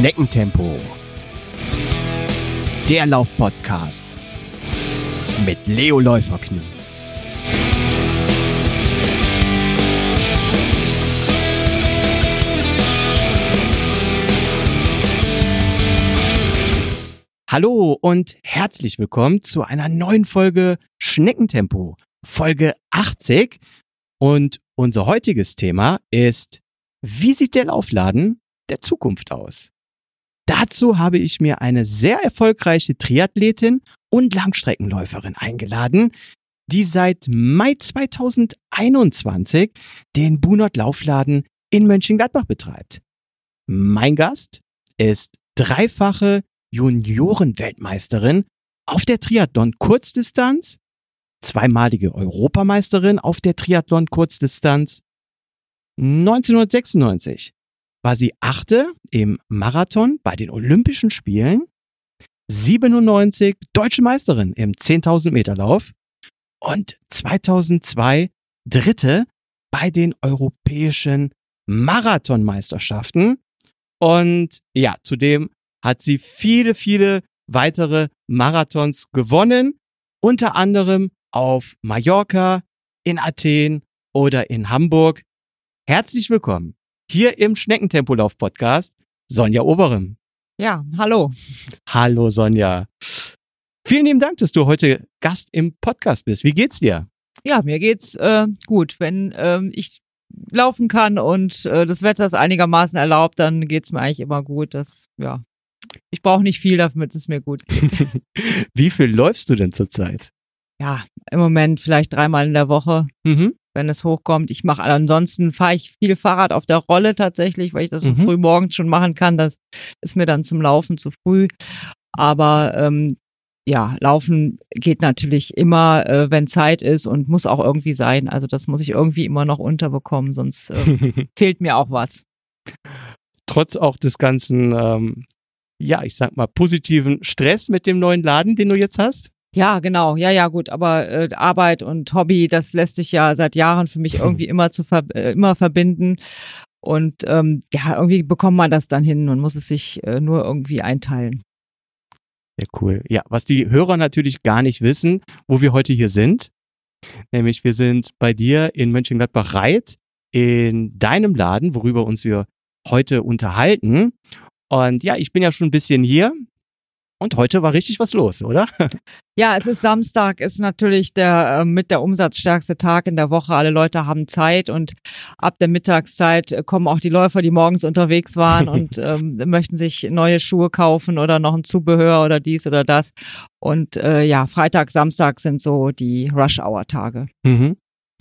Schneckentempo. Der Laufpodcast mit Leo Läuferknie. Hallo und herzlich willkommen zu einer neuen Folge Schneckentempo, Folge 80. Und unser heutiges Thema ist, wie sieht der Laufladen der Zukunft aus? Dazu habe ich mir eine sehr erfolgreiche Triathletin und Langstreckenläuferin eingeladen, die seit Mai 2021 den Bunot Laufladen in Mönchengladbach betreibt. Mein Gast ist dreifache Juniorenweltmeisterin auf der Triathlon Kurzdistanz, zweimalige Europameisterin auf der Triathlon Kurzdistanz. 1996 war sie achte im Marathon bei den Olympischen Spielen, 97 deutsche Meisterin im 10.000 Meter Lauf und 2002 dritte bei den europäischen Marathonmeisterschaften. Und ja, zudem hat sie viele, viele weitere Marathons gewonnen, unter anderem auf Mallorca, in Athen oder in Hamburg. Herzlich willkommen hier im Schneckentempolauf-Podcast Sonja Oberem. Ja, hallo. Hallo Sonja. Vielen lieben Dank, dass du heute Gast im Podcast bist. Wie geht's dir? Ja, mir geht's äh, gut. Wenn ähm, ich laufen kann und äh, das Wetter es einigermaßen erlaubt, dann geht's mir eigentlich immer gut. Das, ja, ich brauche nicht viel, damit es mir gut geht. Wie viel läufst du denn zurzeit? Ja, im Moment vielleicht dreimal in der Woche, mhm. Wenn es hochkommt. Ich mache ansonsten fahre ich viel Fahrrad auf der Rolle tatsächlich, weil ich das so mhm. früh morgens schon machen kann. Das ist mir dann zum Laufen zu früh. Aber ähm, ja, Laufen geht natürlich immer, äh, wenn Zeit ist und muss auch irgendwie sein. Also das muss ich irgendwie immer noch unterbekommen, sonst äh, fehlt mir auch was. Trotz auch des ganzen ähm, ja, ich sag mal, positiven Stress mit dem neuen Laden, den du jetzt hast? Ja, genau. Ja, ja, gut. Aber äh, Arbeit und Hobby, das lässt sich ja seit Jahren für mich irgendwie immer zu ver äh, immer verbinden. Und ähm, ja, irgendwie bekommt man das dann hin und muss es sich äh, nur irgendwie einteilen. Ja, cool. Ja, was die Hörer natürlich gar nicht wissen, wo wir heute hier sind. Nämlich wir sind bei dir in Mönchengladbach-Reit in deinem Laden, worüber uns wir heute unterhalten. Und ja, ich bin ja schon ein bisschen hier. Und heute war richtig was los, oder? Ja, es ist Samstag, ist natürlich der äh, mit der umsatzstärkste Tag in der Woche. Alle Leute haben Zeit und ab der Mittagszeit kommen auch die Läufer, die morgens unterwegs waren und ähm, möchten sich neue Schuhe kaufen oder noch ein Zubehör oder dies oder das. Und äh, ja, Freitag, Samstag sind so die Rush-Hour-Tage. Mhm.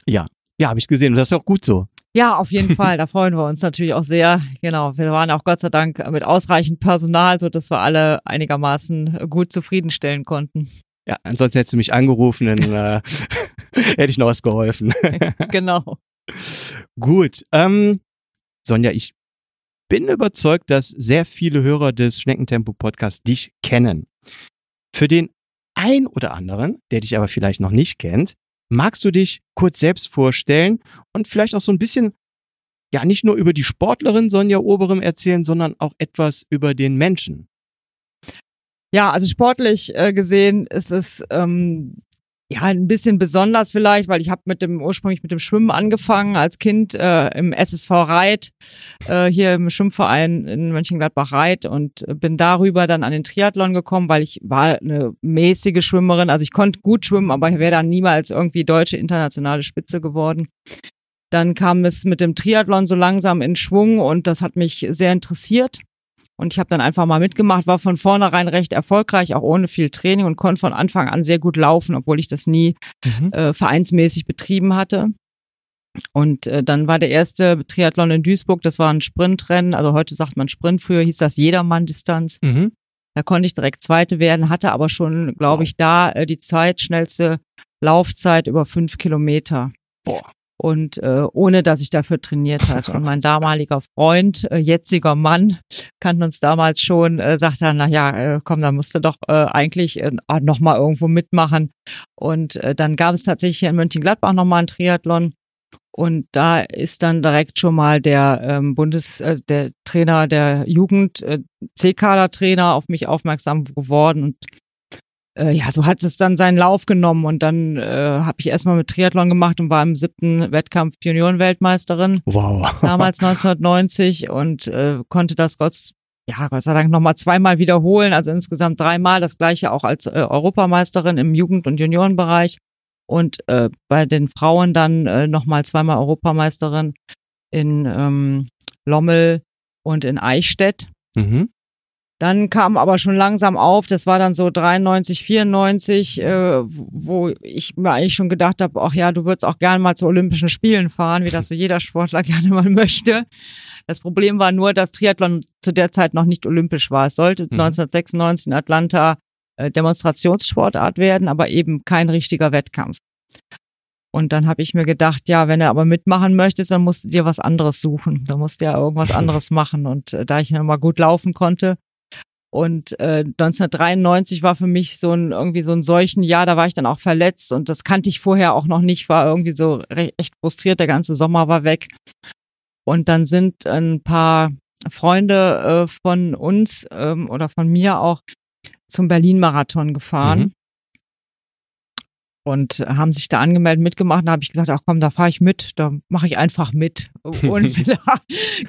Ja, ja, habe ich gesehen. Und das ist auch gut so. Ja, auf jeden Fall. Da freuen wir uns natürlich auch sehr. Genau. Wir waren auch Gott sei Dank mit ausreichend Personal, so dass wir alle einigermaßen gut zufriedenstellen konnten. Ja, ansonsten hättest du mich angerufen, dann äh, hätte ich noch was geholfen. genau. Gut. Ähm, Sonja, ich bin überzeugt, dass sehr viele Hörer des Schneckentempo-Podcasts dich kennen. Für den ein oder anderen, der dich aber vielleicht noch nicht kennt, Magst du dich kurz selbst vorstellen und vielleicht auch so ein bisschen, ja, nicht nur über die Sportlerin Sonja Oberem erzählen, sondern auch etwas über den Menschen? Ja, also sportlich äh, gesehen ist es ähm, ja, ein bisschen besonders vielleicht, weil ich habe mit dem ursprünglich mit dem Schwimmen angefangen als Kind äh, im SSV Reit, äh, hier im Schwimmverein in Mönchengladbach Reit und bin darüber dann an den Triathlon gekommen, weil ich war eine mäßige Schwimmerin, also ich konnte gut schwimmen, aber ich wäre dann niemals irgendwie deutsche internationale Spitze geworden. Dann kam es mit dem Triathlon so langsam in Schwung und das hat mich sehr interessiert. Und ich habe dann einfach mal mitgemacht, war von vornherein recht erfolgreich, auch ohne viel Training und konnte von Anfang an sehr gut laufen, obwohl ich das nie mhm. äh, vereinsmäßig betrieben hatte. Und äh, dann war der erste Triathlon in Duisburg, das war ein Sprintrennen, also heute sagt man Sprint, früher hieß das Jedermann-Distanz. Mhm. Da konnte ich direkt Zweite werden, hatte aber schon, glaube ich, da äh, die zweitschnellste Laufzeit über fünf Kilometer. Boah und äh, ohne dass ich dafür trainiert hatte. Und mein damaliger Freund, äh, jetziger Mann, kannten uns damals schon, äh, sagte dann, na ja, äh, komm, da musst du doch äh, eigentlich äh, noch mal irgendwo mitmachen. Und äh, dann gab es tatsächlich hier in Mönchengladbach noch mal einen Triathlon. Und da ist dann direkt schon mal der ähm, Bundes, äh, der Trainer der Jugend, äh, C-Kader-Trainer auf mich aufmerksam geworden und äh, ja, so hat es dann seinen Lauf genommen und dann äh, habe ich erstmal mit Triathlon gemacht und war im siebten Wettkampf Juniorenweltmeisterin. Wow. Damals 1990 und äh, konnte das Gott, ja, Gott sei Dank nochmal zweimal wiederholen, also insgesamt dreimal, das gleiche auch als äh, Europameisterin im Jugend- und Juniorenbereich und äh, bei den Frauen dann äh, nochmal zweimal Europameisterin in ähm, Lommel und in Eichstätt. Mhm. Dann kam aber schon langsam auf, das war dann so 93, 94, äh, wo ich mir eigentlich schon gedacht habe, ach ja, du würdest auch gerne mal zu Olympischen Spielen fahren, wie das so jeder Sportler gerne mal möchte. Das Problem war nur, dass Triathlon zu der Zeit noch nicht olympisch war. Es sollte Mhm. 1996 in Atlanta äh, Demonstrationssportart werden, aber eben kein richtiger Wettkampf. Und dann habe ich mir gedacht, ja, wenn du aber mitmachen möchtest, dann musst du dir was anderes suchen. Da musst du ja irgendwas anderes machen. Und äh, da ich noch mal gut laufen konnte, und äh, 1993 war für mich so ein irgendwie so ein solchen Jahr, da war ich dann auch verletzt und das kannte ich vorher auch noch nicht, war irgendwie so recht, echt frustriert, der ganze Sommer war weg. Und dann sind ein paar Freunde äh, von uns ähm, oder von mir auch zum Berlin-Marathon gefahren. Mhm. Und haben sich da angemeldet, mitgemacht. Da habe ich gesagt, ach komm, da fahre ich mit, da mache ich einfach mit. Ohne mir da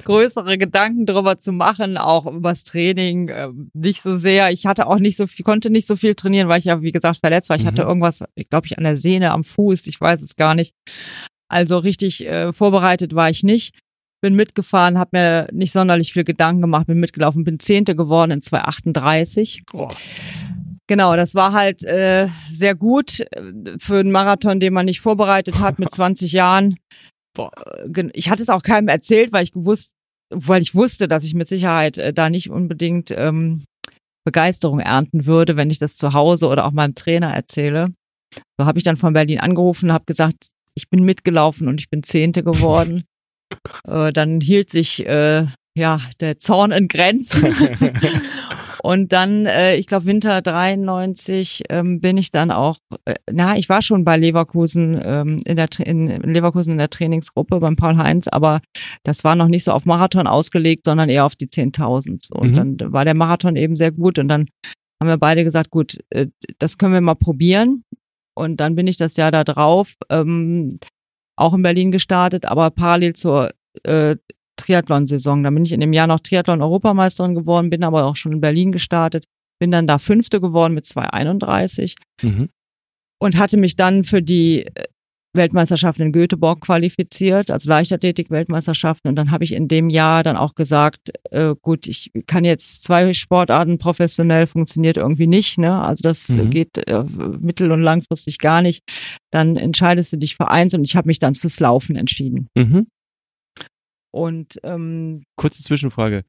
größere Gedanken drüber zu machen, auch übers Training, äh, nicht so sehr. Ich hatte auch nicht so viel, konnte nicht so viel trainieren, weil ich ja, wie gesagt, verletzt war. Ich Mhm. hatte irgendwas, glaube ich, an der Sehne, am Fuß, ich weiß es gar nicht. Also richtig äh, vorbereitet war ich nicht. Bin mitgefahren, habe mir nicht sonderlich viel Gedanken gemacht, bin mitgelaufen, bin Zehnte geworden in 238. Oh. Genau, das war halt äh, sehr gut äh, für einen Marathon, den man nicht vorbereitet hat mit 20 Jahren. Boah. Äh, Ich hatte es auch keinem erzählt, weil ich gewusst, weil ich wusste, dass ich mit Sicherheit äh, da nicht unbedingt ähm, Begeisterung ernten würde, wenn ich das zu Hause oder auch meinem Trainer erzähle. So habe ich dann von Berlin angerufen und habe gesagt, ich bin mitgelaufen und ich bin Zehnte geworden. äh, dann hielt sich äh, ja der Zorn in Grenzen. Und dann, äh, ich glaube, Winter 93 ähm, bin ich dann auch, äh, na, ich war schon bei Leverkusen ähm, in der in Leverkusen in der Trainingsgruppe beim Paul Heinz, aber das war noch nicht so auf Marathon ausgelegt, sondern eher auf die 10.000. Und Mhm. dann war der Marathon eben sehr gut und dann haben wir beide gesagt, gut, äh, das können wir mal probieren. Und dann bin ich das Jahr da drauf ähm, auch in Berlin gestartet, aber parallel zur äh, Triathlon-Saison. Da bin ich in dem Jahr noch Triathlon-Europameisterin geworden, bin aber auch schon in Berlin gestartet, bin dann da Fünfte geworden mit 2,31 Mhm. und hatte mich dann für die äh, Weltmeisterschaften in Göteborg qualifiziert, also Leichtathletik-Weltmeisterschaften. Und dann habe ich in dem Jahr dann auch gesagt, äh, gut, ich kann jetzt zwei Sportarten professionell, funktioniert irgendwie nicht. Ne? Also das Mhm. geht äh, mittel- und langfristig gar nicht. Dann entscheidest du dich für eins und ich habe mich dann fürs Laufen entschieden. Mhm. Und ähm, Kurze Zwischenfrage.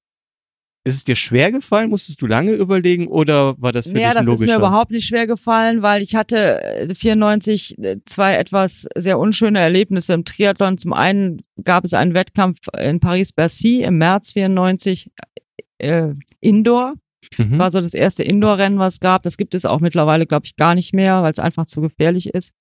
Ist es dir schwer gefallen? Musstest du lange überlegen oder war das für ja, dich ein das ist logischer? mir überhaupt nicht schwer gefallen, weil ich hatte äh, 94 äh, zwei etwas sehr unschöne Erlebnisse im Triathlon. Zum einen gab es einen Wettkampf in Paris-Bercy im März 94 äh, Indoor. mhm. War so das erste Indoor-Rennen, was es gab. Das gibt es auch mittlerweile, glaube ich, gar nicht mehr, weil es einfach zu gefährlich ist.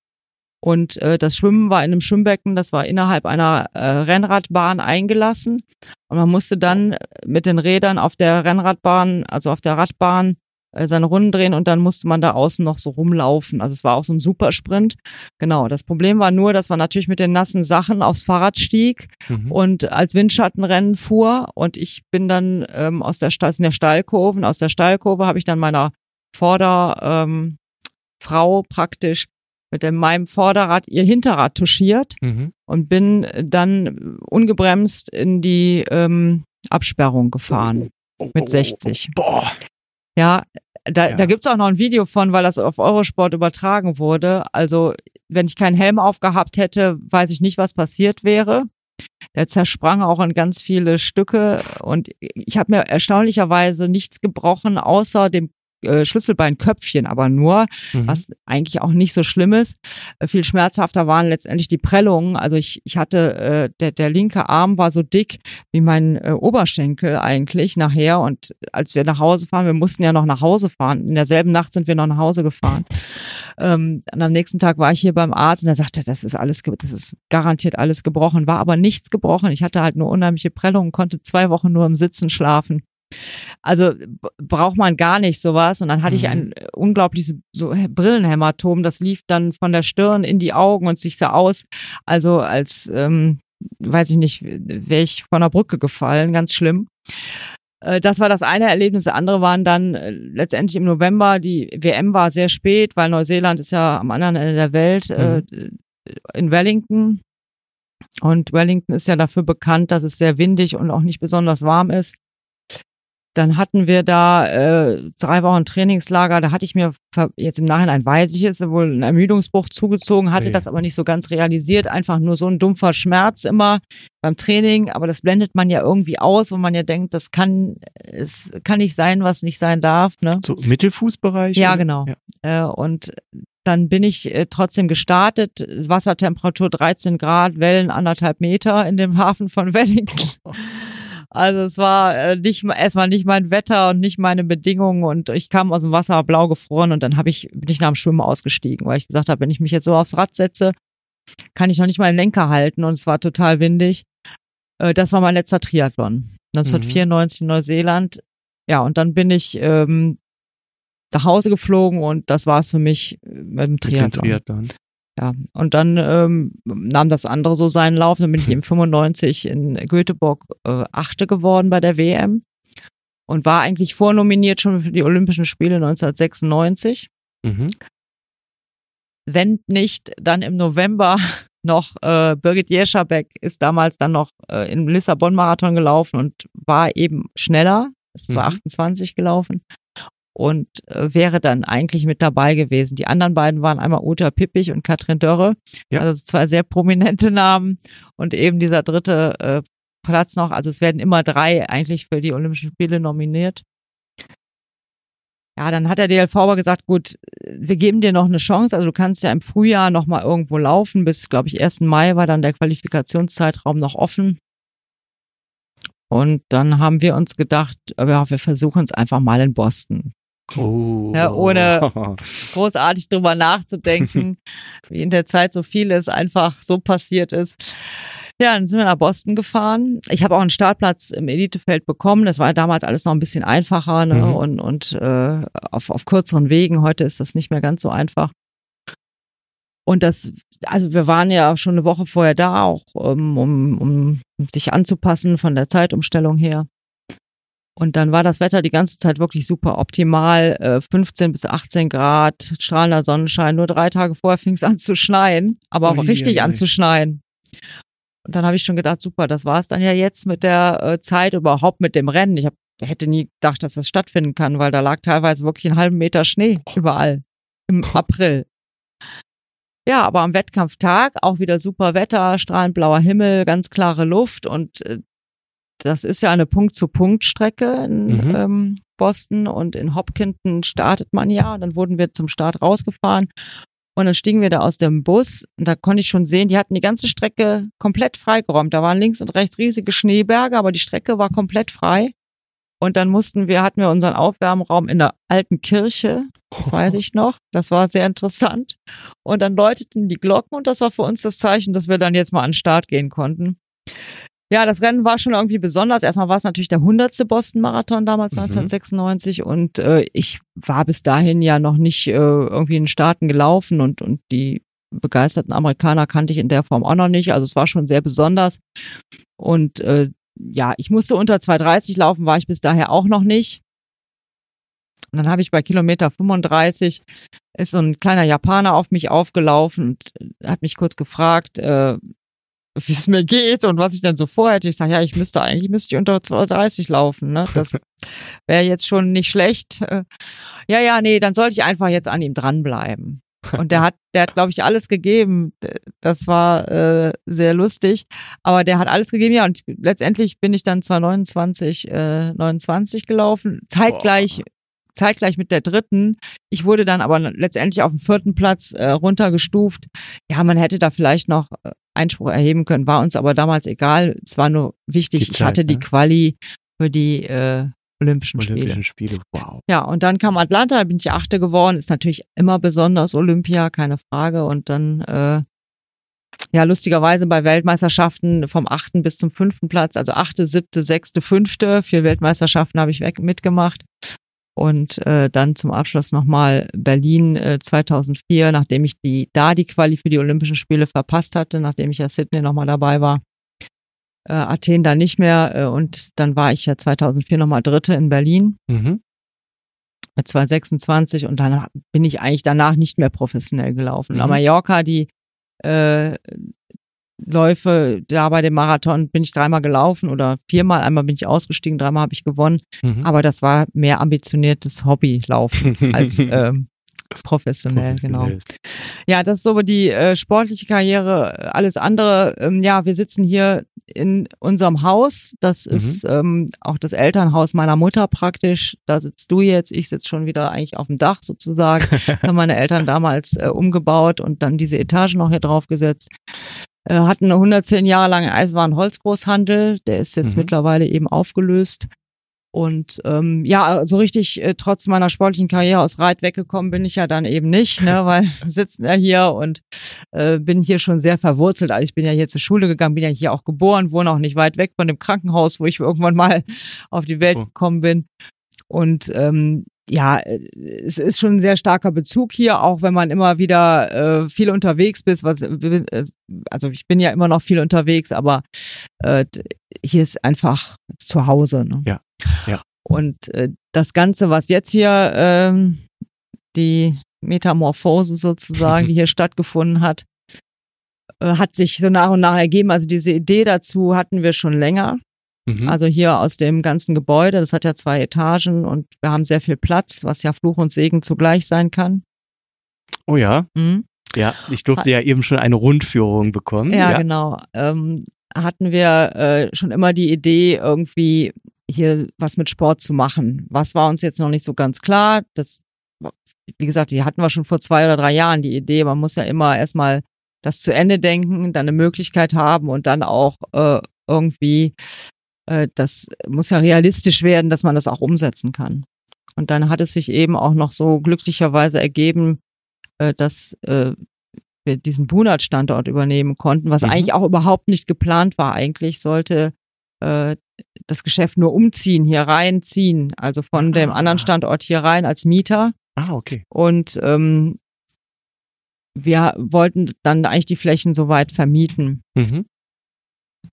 Und äh, das Schwimmen war in einem Schwimmbecken, das war innerhalb einer äh, Rennradbahn eingelassen. Und man musste dann mit den Rädern auf der Rennradbahn, also auf der Radbahn, äh, seine Runden drehen und dann musste man da außen noch so rumlaufen. Also es war auch so ein Supersprint. Genau. Das Problem war nur, dass man natürlich mit den nassen Sachen aufs Fahrrad stieg Mhm. und als Windschattenrennen fuhr und ich bin dann ähm, aus der, Sta- das sind ja Steilkurven, aus der Steilkurve habe ich dann meiner Vorderfrau ähm, Frau praktisch mit dem, meinem Vorderrad ihr Hinterrad touchiert Mhm. und bin dann ungebremst in die ähm, Absperrung gefahren. Mit 60. Boah. Ja, da, Ja. da gibt's auch noch ein Video von, weil das auf Eurosport übertragen wurde. Also, wenn ich keinen Helm aufgehabt hätte, weiß ich nicht, was passiert wäre. Der zersprang auch in ganz viele Stücke und ich habe mir erstaunlicherweise nichts gebrochen, außer dem äh, Schlüsselbeinköpfchen aber nur, Mhm. was eigentlich auch nicht so schlimm ist. Äh, viel schmerzhafter waren letztendlich die Prellungen. Also ich, ich hatte, äh, der, der linke Arm war so dick wie mein äh, Oberschenkel eigentlich nachher. Und als wir nach Hause fahren, wir mussten ja noch nach Hause fahren. In derselben Nacht sind wir noch nach Hause gefahren. Ähm, und am nächsten Tag war ich hier beim Arzt und er sagte, das ist alles, das ist garantiert alles gebrochen. War aber nichts gebrochen. Ich hatte halt nur unheimliche Prellungen, konnte zwei Wochen nur im Sitzen schlafen. Also braucht man gar nicht sowas. Und dann hatte ich Mhm. ein äh, unglaubliches so Brillenhämatom. Das lief dann von der Stirn in die Augen und sich sah aus, also als, ähm, weiß ich nicht, wäre ich von der Brücke gefallen. Ganz schlimm. Äh, Das war das eine Erlebnis. Das andere waren dann äh, letztendlich im November. Die WM war sehr spät, weil Neuseeland ist ja am anderen Ende der Welt, äh, in Wellington. Und Wellington ist ja dafür bekannt, dass es sehr windig und auch nicht besonders warm ist. Dann hatten wir da äh, drei Wochen Trainingslager. Da hatte ich mir jetzt im Nachhinein weiß ich es wohl einen Ermüdungsbruch zugezogen, hatte Ui. das aber nicht so ganz realisiert. Einfach nur so ein dumpfer Schmerz immer beim Training. Aber das blendet man ja irgendwie aus, wo man ja denkt, das kann es kann nicht sein, was nicht sein darf. Ne? So Mittelfußbereich? Ja, oder? genau. Ja. Äh, und dann bin ich äh, trotzdem gestartet. Wassertemperatur 13 Grad, Wellen anderthalb Meter in dem Hafen von Wellington. Also es war äh, nicht ma- erstmal nicht mein Wetter und nicht meine Bedingungen und ich kam aus dem Wasser blau gefroren und dann habe ich bin ich nach dem Schwimmen ausgestiegen, weil ich gesagt habe, wenn ich mich jetzt so aufs Rad setze, kann ich noch nicht mal den Lenker halten und es war total windig. Äh, das war mein letzter Triathlon. 1994 in Neuseeland. Ja, und dann bin ich ähm, nach Hause geflogen und das war es für mich äh, mit dem Mit dem Triathlon. Ja, und dann ähm, nahm das andere so seinen Lauf. Dann bin ich im 95 in Göteborg äh, Achte geworden bei der WM und war eigentlich vornominiert schon für die Olympischen Spiele 1996. Mhm. Wenn nicht, dann im November noch äh, Birgit Jeschabek ist damals dann noch äh, im Lissabon-Marathon gelaufen und war eben schneller, ist zwar Mhm. 28 gelaufen und äh, wäre dann eigentlich mit dabei gewesen. Die anderen beiden waren einmal Uta Pippich und Katrin Dörre, Ja. also zwei sehr prominente Namen und eben dieser dritte äh, Platz noch. Also es werden immer drei eigentlich für die Olympischen Spiele nominiert. Ja, dann hat der DLV aber gesagt, gut, wir geben dir noch eine Chance. Also du kannst ja im Frühjahr noch mal irgendwo laufen. Bis, glaube ich, 1. Mai war dann der Qualifikationszeitraum noch offen. Und dann haben wir uns gedacht, ja, wir versuchen es einfach mal in Boston. Oh. Ja, ohne- Großartig drüber nachzudenken, wie in der Zeit so vieles einfach so passiert ist. Ja, dann sind wir nach Boston gefahren. Ich habe auch einen Startplatz im Elitefeld bekommen. Das war damals alles noch ein bisschen einfacher ne? Mhm. und, und äh, auf, auf kürzeren Wegen. Heute ist das nicht mehr ganz so einfach. Und das, also wir waren ja schon eine Woche vorher da, auch um, um, um sich anzupassen von der Zeitumstellung her. Und dann war das Wetter die ganze Zeit wirklich super optimal, äh, 15 bis 18 Grad, strahlender Sonnenschein. Nur drei Tage vorher fing es an zu schneien, aber auch Ui, richtig ui, an zu schneien. Und dann habe ich schon gedacht, super, das war es dann ja jetzt mit der äh, Zeit, überhaupt mit dem Rennen. Ich hab, hätte nie gedacht, dass das stattfinden kann, weil da lag teilweise wirklich einen halben Meter Schnee überall im April. Ja, aber am Wettkampftag auch wieder super Wetter, strahlend blauer Himmel, ganz klare Luft und äh, das ist ja eine Punkt-zu-Punkt-Strecke in Mhm. ähm, Boston und in Hopkinton startet man ja und dann wurden wir zum Start rausgefahren und dann stiegen wir da aus dem Bus und da konnte ich schon sehen, die hatten die ganze Strecke komplett freigeräumt. Da waren links und rechts riesige Schneeberge, aber die Strecke war komplett frei. Und dann mussten wir, hatten wir unseren Aufwärmraum in der alten Kirche, das weiß ich noch. Das war sehr interessant. Und dann läuteten die Glocken und das war für uns das Zeichen, dass wir dann jetzt mal an den Start gehen konnten. Ja, das Rennen war schon irgendwie besonders. Erstmal war es natürlich der 100. Boston-Marathon damals Mhm. 1996 und äh, ich war bis dahin ja noch nicht äh, irgendwie in den Staaten gelaufen und, und die begeisterten Amerikaner kannte ich in der Form auch noch nicht. Also es war schon sehr besonders. Und äh, ja, ich musste unter 2,30 laufen, war ich bis daher auch noch nicht. Und dann habe ich bei Kilometer 35 ist so ein kleiner Japaner auf mich aufgelaufen und hat mich kurz gefragt, äh, wie es mir geht und was ich denn so vorhätte. Ich sage, ja, ich müsste eigentlich müsste ich unter 2,30 laufen. Ne? Das wäre jetzt schon nicht schlecht. Ja, ja, nee, dann sollte ich einfach jetzt an ihm dranbleiben. Und der hat, der hat, glaube ich, alles gegeben. Das war äh, sehr lustig. Aber der hat alles gegeben, ja. Und letztendlich bin ich dann zwar 29, äh, 29 gelaufen, zeitgleich zeitgleich mit der dritten. Ich wurde dann aber letztendlich auf den vierten Platz äh, runtergestuft. Ja, man hätte da vielleicht noch äh, Einspruch erheben können, war uns aber damals egal. Es war nur wichtig, Die ich hatte Zeit, die ne? Quali für die äh, Olympischen Spiele. Olympischen Spiele. Wow. Ja, und dann kam Atlanta, da bin ich Achte geworden. Ist natürlich immer besonders Olympia, keine Frage. Und dann, äh, ja, lustigerweise bei Weltmeisterschaften vom achten bis zum fünften Platz, also achte, siebte, sechste, fünfte, vier Weltmeisterschaften habe ich weg, mitgemacht. Und äh, dann zum Abschluss nochmal Berlin äh, 2004, nachdem ich die da die Quali für die Olympischen Spiele verpasst hatte, nachdem ich ja Sydney nochmal dabei war. Äh, Athen dann nicht mehr äh, und dann war ich ja 2004 nochmal Dritte in Berlin Mhm. mit 226 und dann bin ich eigentlich danach nicht mehr professionell gelaufen. Mhm. Mhm. Mallorca, die äh, Läufe da bei dem Marathon bin ich dreimal gelaufen oder viermal. Einmal bin ich ausgestiegen, dreimal habe ich gewonnen. Mhm. Aber das war mehr ambitioniertes Hobbylaufen als ähm, professionell, genau. Ja, das ist so die äh, sportliche Karriere. Alles andere, ähm, ja, wir sitzen hier in unserem Haus. Das Mhm. ist ähm, auch das Elternhaus meiner Mutter praktisch. Da sitzt du jetzt. Ich sitze schon wieder eigentlich auf dem Dach sozusagen. Das haben meine Eltern damals äh, umgebaut und dann diese Etage noch hier drauf gesetzt. Äh, hatten eine 110 Jahre lange Eisenwaren-Holzgroßhandel. Der ist jetzt Mhm. mittlerweile eben aufgelöst. Und ähm, ja, so richtig äh, trotz meiner sportlichen Karriere aus Reit weggekommen bin ich ja dann eben nicht, ne, weil sitzen ja hier und äh, bin hier schon sehr verwurzelt. Also ich bin ja hier zur Schule gegangen, bin ja hier auch geboren, wohne auch nicht weit weg von dem Krankenhaus, wo ich irgendwann mal auf die Welt Oh. gekommen bin. Und ähm, ja, äh, es ist schon ein sehr starker Bezug hier, auch wenn man immer wieder äh, viel unterwegs bist. Was, äh, also ich bin ja immer noch viel unterwegs, aber äh, hier ist einfach zu Hause. Ne? Ja, ja. Und äh, das Ganze, was jetzt hier ähm, die Metamorphose sozusagen, die hier stattgefunden hat, äh, hat sich so nach und nach ergeben. Also diese Idee dazu hatten wir schon länger. Mhm. Also hier aus dem ganzen Gebäude, das hat ja zwei Etagen und wir haben sehr viel Platz, was ja Fluch und Segen zugleich sein kann. oh ja, Mhm. ja. Ich durfte ja eben schon eine Rundführung bekommen. Ja, genau. Ähm, hatten wir äh, schon immer die Idee, irgendwie hier was mit Sport zu machen. Was war uns jetzt noch nicht so ganz klar. Das, wie gesagt, die hatten wir schon vor zwei oder drei Jahren die Idee. Man muss ja immer erstmal das zu Ende denken, dann eine Möglichkeit haben und dann auch äh, irgendwie, äh, das muss ja realistisch werden, dass man das auch umsetzen kann. Und dann hat es sich eben auch noch so glücklicherweise ergeben, äh, dass äh, wir diesen Bunat-Standort übernehmen konnten, was Mhm. eigentlich auch überhaupt nicht geplant war. Eigentlich sollte äh, das Geschäft nur umziehen, hier reinziehen, also von dem Ah. anderen Standort hier rein als Mieter. Ah, okay. Und ähm, wir wollten dann eigentlich die Flächen soweit vermieten. Mhm.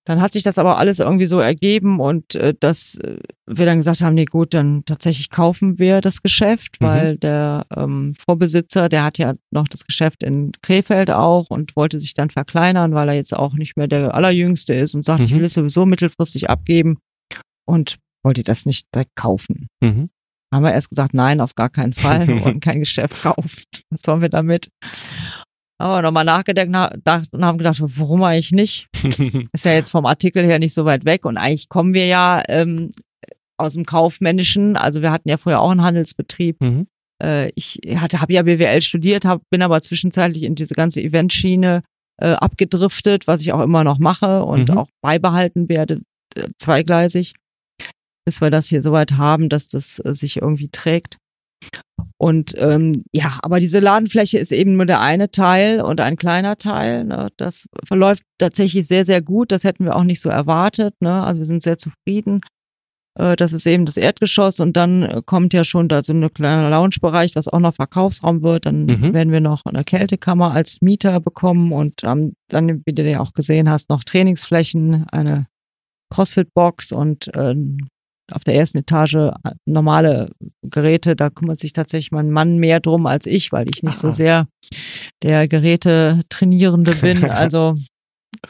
Dann hat sich das aber alles irgendwie so ergeben und äh, dass äh, wir dann gesagt haben, nee gut, dann tatsächlich kaufen wir das Geschäft, Mhm. weil der ähm, Vorbesitzer, der hat ja noch das Geschäft in Krefeld auch und wollte sich dann verkleinern, weil er jetzt auch nicht mehr der allerjüngste ist und sagt, ich Mhm. will es sowieso mittelfristig abgeben und wollte das nicht direkt kaufen. Mhm. Haben wir erst gesagt, nein, auf gar keinen Fall, wir wollen kein Geschäft kaufen. Was sollen wir damit? Aber nochmal nachgedacht na- dacht- und haben gedacht, warum eigentlich nicht? Ist ja jetzt vom Artikel her nicht so weit weg und eigentlich kommen wir ja ähm, aus dem Kaufmännischen. Also wir hatten ja vorher auch einen Handelsbetrieb. Mhm. Äh, ich hatte, habe ja BWL studiert, hab, bin aber zwischenzeitlich in diese ganze Eventschiene äh, abgedriftet, was ich auch immer noch mache und Mhm. auch beibehalten werde, äh, zweigleisig, bis wir das hier soweit haben, dass das äh, sich irgendwie trägt. Und ähm, ja, aber diese Ladenfläche ist eben nur der eine Teil und ein kleiner Teil. Ne? Das verläuft tatsächlich sehr, sehr gut. Das hätten wir auch nicht so erwartet. Ne? Also wir sind sehr zufrieden. Äh, das ist eben das Erdgeschoss und dann äh, kommt ja schon da so ein kleiner Loungebereich, was auch noch Verkaufsraum wird. Dann Mhm. werden wir noch eine Kältekammer als Mieter bekommen und ähm, dann, wie du ja auch gesehen hast, noch Trainingsflächen, eine Crossfit-Box und ähm, auf der ersten Etage äh, normale Geräte. Da kümmert sich tatsächlich mein Mann mehr drum als ich, weil ich nicht so Ah. sehr der Geräte-Trainierende bin. Also